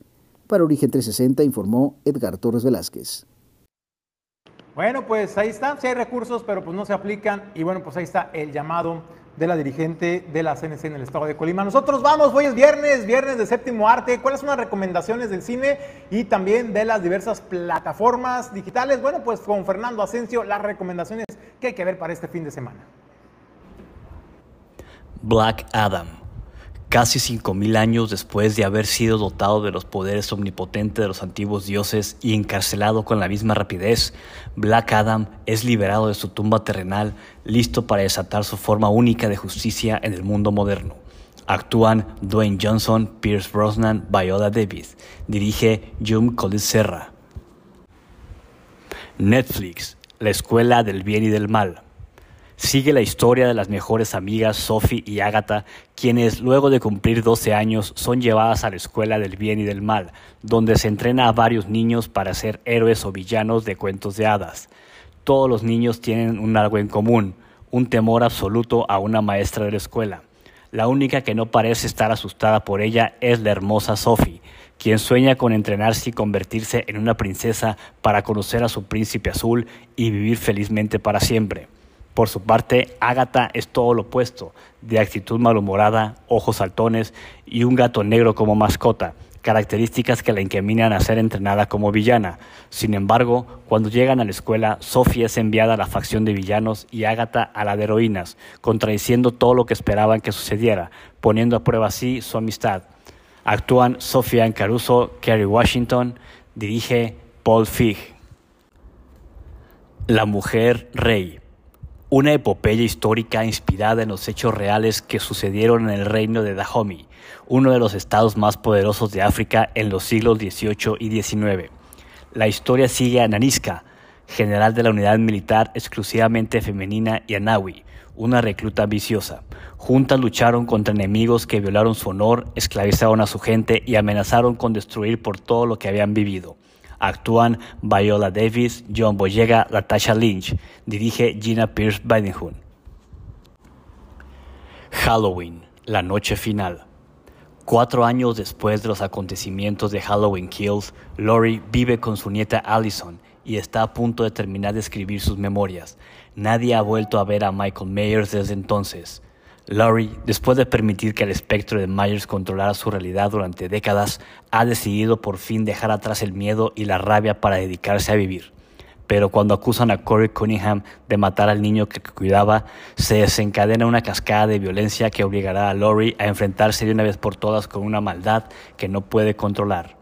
Para Origen 360 informó Edgar Torres Velázquez. Bueno, pues ahí está, sí hay recursos, pero pues no se aplican y bueno, pues ahí está el llamado de la dirigente de la CNC en el estado de Colima. Nosotros vamos, hoy es viernes, viernes de séptimo arte. ¿Cuáles son las recomendaciones del cine y también de las diversas plataformas digitales? Bueno, pues con Fernando Asensio, las recomendaciones que hay que ver para este fin de semana. Black Adam Casi 5.000 años después de haber sido dotado de los poderes omnipotentes de los antiguos dioses y encarcelado con la misma rapidez, Black Adam es liberado de su tumba terrenal, listo para desatar su forma única de justicia en el mundo moderno. Actúan Dwayne Johnson, Pierce Brosnan, Viola Davis. Dirige Jum Collis Serra. Netflix, La Escuela del Bien y del Mal sigue la historia de las mejores amigas Sophie y Agatha, quienes luego de cumplir 12 años son llevadas a la escuela del bien y del mal, donde se entrena a varios niños para ser héroes o villanos de cuentos de hadas. Todos los niños tienen un algo en común, un temor absoluto a una maestra de la escuela. La única que no parece estar asustada por ella es la hermosa Sophie, quien sueña con entrenarse y convertirse en una princesa para conocer a su príncipe azul y vivir felizmente para siempre. Por su parte, Agatha es todo lo opuesto, de actitud malhumorada, ojos saltones y un gato negro como mascota, características que la encaminan a ser entrenada como villana. Sin embargo, cuando llegan a la escuela, Sophie es enviada a la facción de villanos y Agatha a la de heroínas, contradiciendo todo lo que esperaban que sucediera, poniendo a prueba así su amistad. Actúan Sofía Caruso, Kerry Washington, dirige Paul Fig. La mujer rey una epopeya histórica inspirada en los hechos reales que sucedieron en el reino de Dahomey, uno de los estados más poderosos de África en los siglos XVIII y XIX. La historia sigue a Naniska, general de la unidad militar exclusivamente femenina y Anawi, una recluta ambiciosa. Juntas lucharon contra enemigos que violaron su honor, esclavizaron a su gente y amenazaron con destruir por todo lo que habían vivido. Actúan Viola Davis, John Boyega, Natasha Lynch. Dirige Gina Pierce Bidenhun. Halloween, la noche final. Cuatro años después de los acontecimientos de Halloween Kills, Lori vive con su nieta Allison y está a punto de terminar de escribir sus memorias. Nadie ha vuelto a ver a Michael Myers desde entonces. Laurie, después de permitir que el espectro de Myers controlara su realidad durante décadas, ha decidido por fin dejar atrás el miedo y la rabia para dedicarse a vivir. Pero cuando acusan a Corey Cunningham de matar al niño que cuidaba, se desencadena una cascada de violencia que obligará a Laurie a enfrentarse de una vez por todas con una maldad que no puede controlar.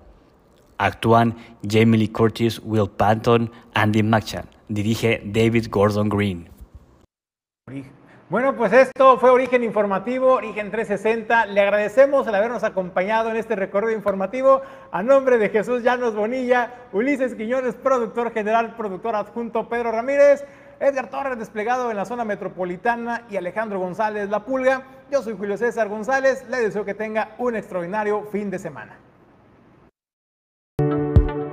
Actúan Jamie Lee Curtis, Will Panton, Andy McChan. Dirige David Gordon Green. Bueno, pues esto fue Origen Informativo, Origen 360. Le agradecemos el habernos acompañado en este recorrido informativo. A nombre de Jesús Llanos Bonilla, Ulises Quiñones, productor general, productor adjunto Pedro Ramírez, Edgar Torres, desplegado en la zona metropolitana, y Alejandro González La Pulga. Yo soy Julio César González. Le deseo que tenga un extraordinario fin de semana.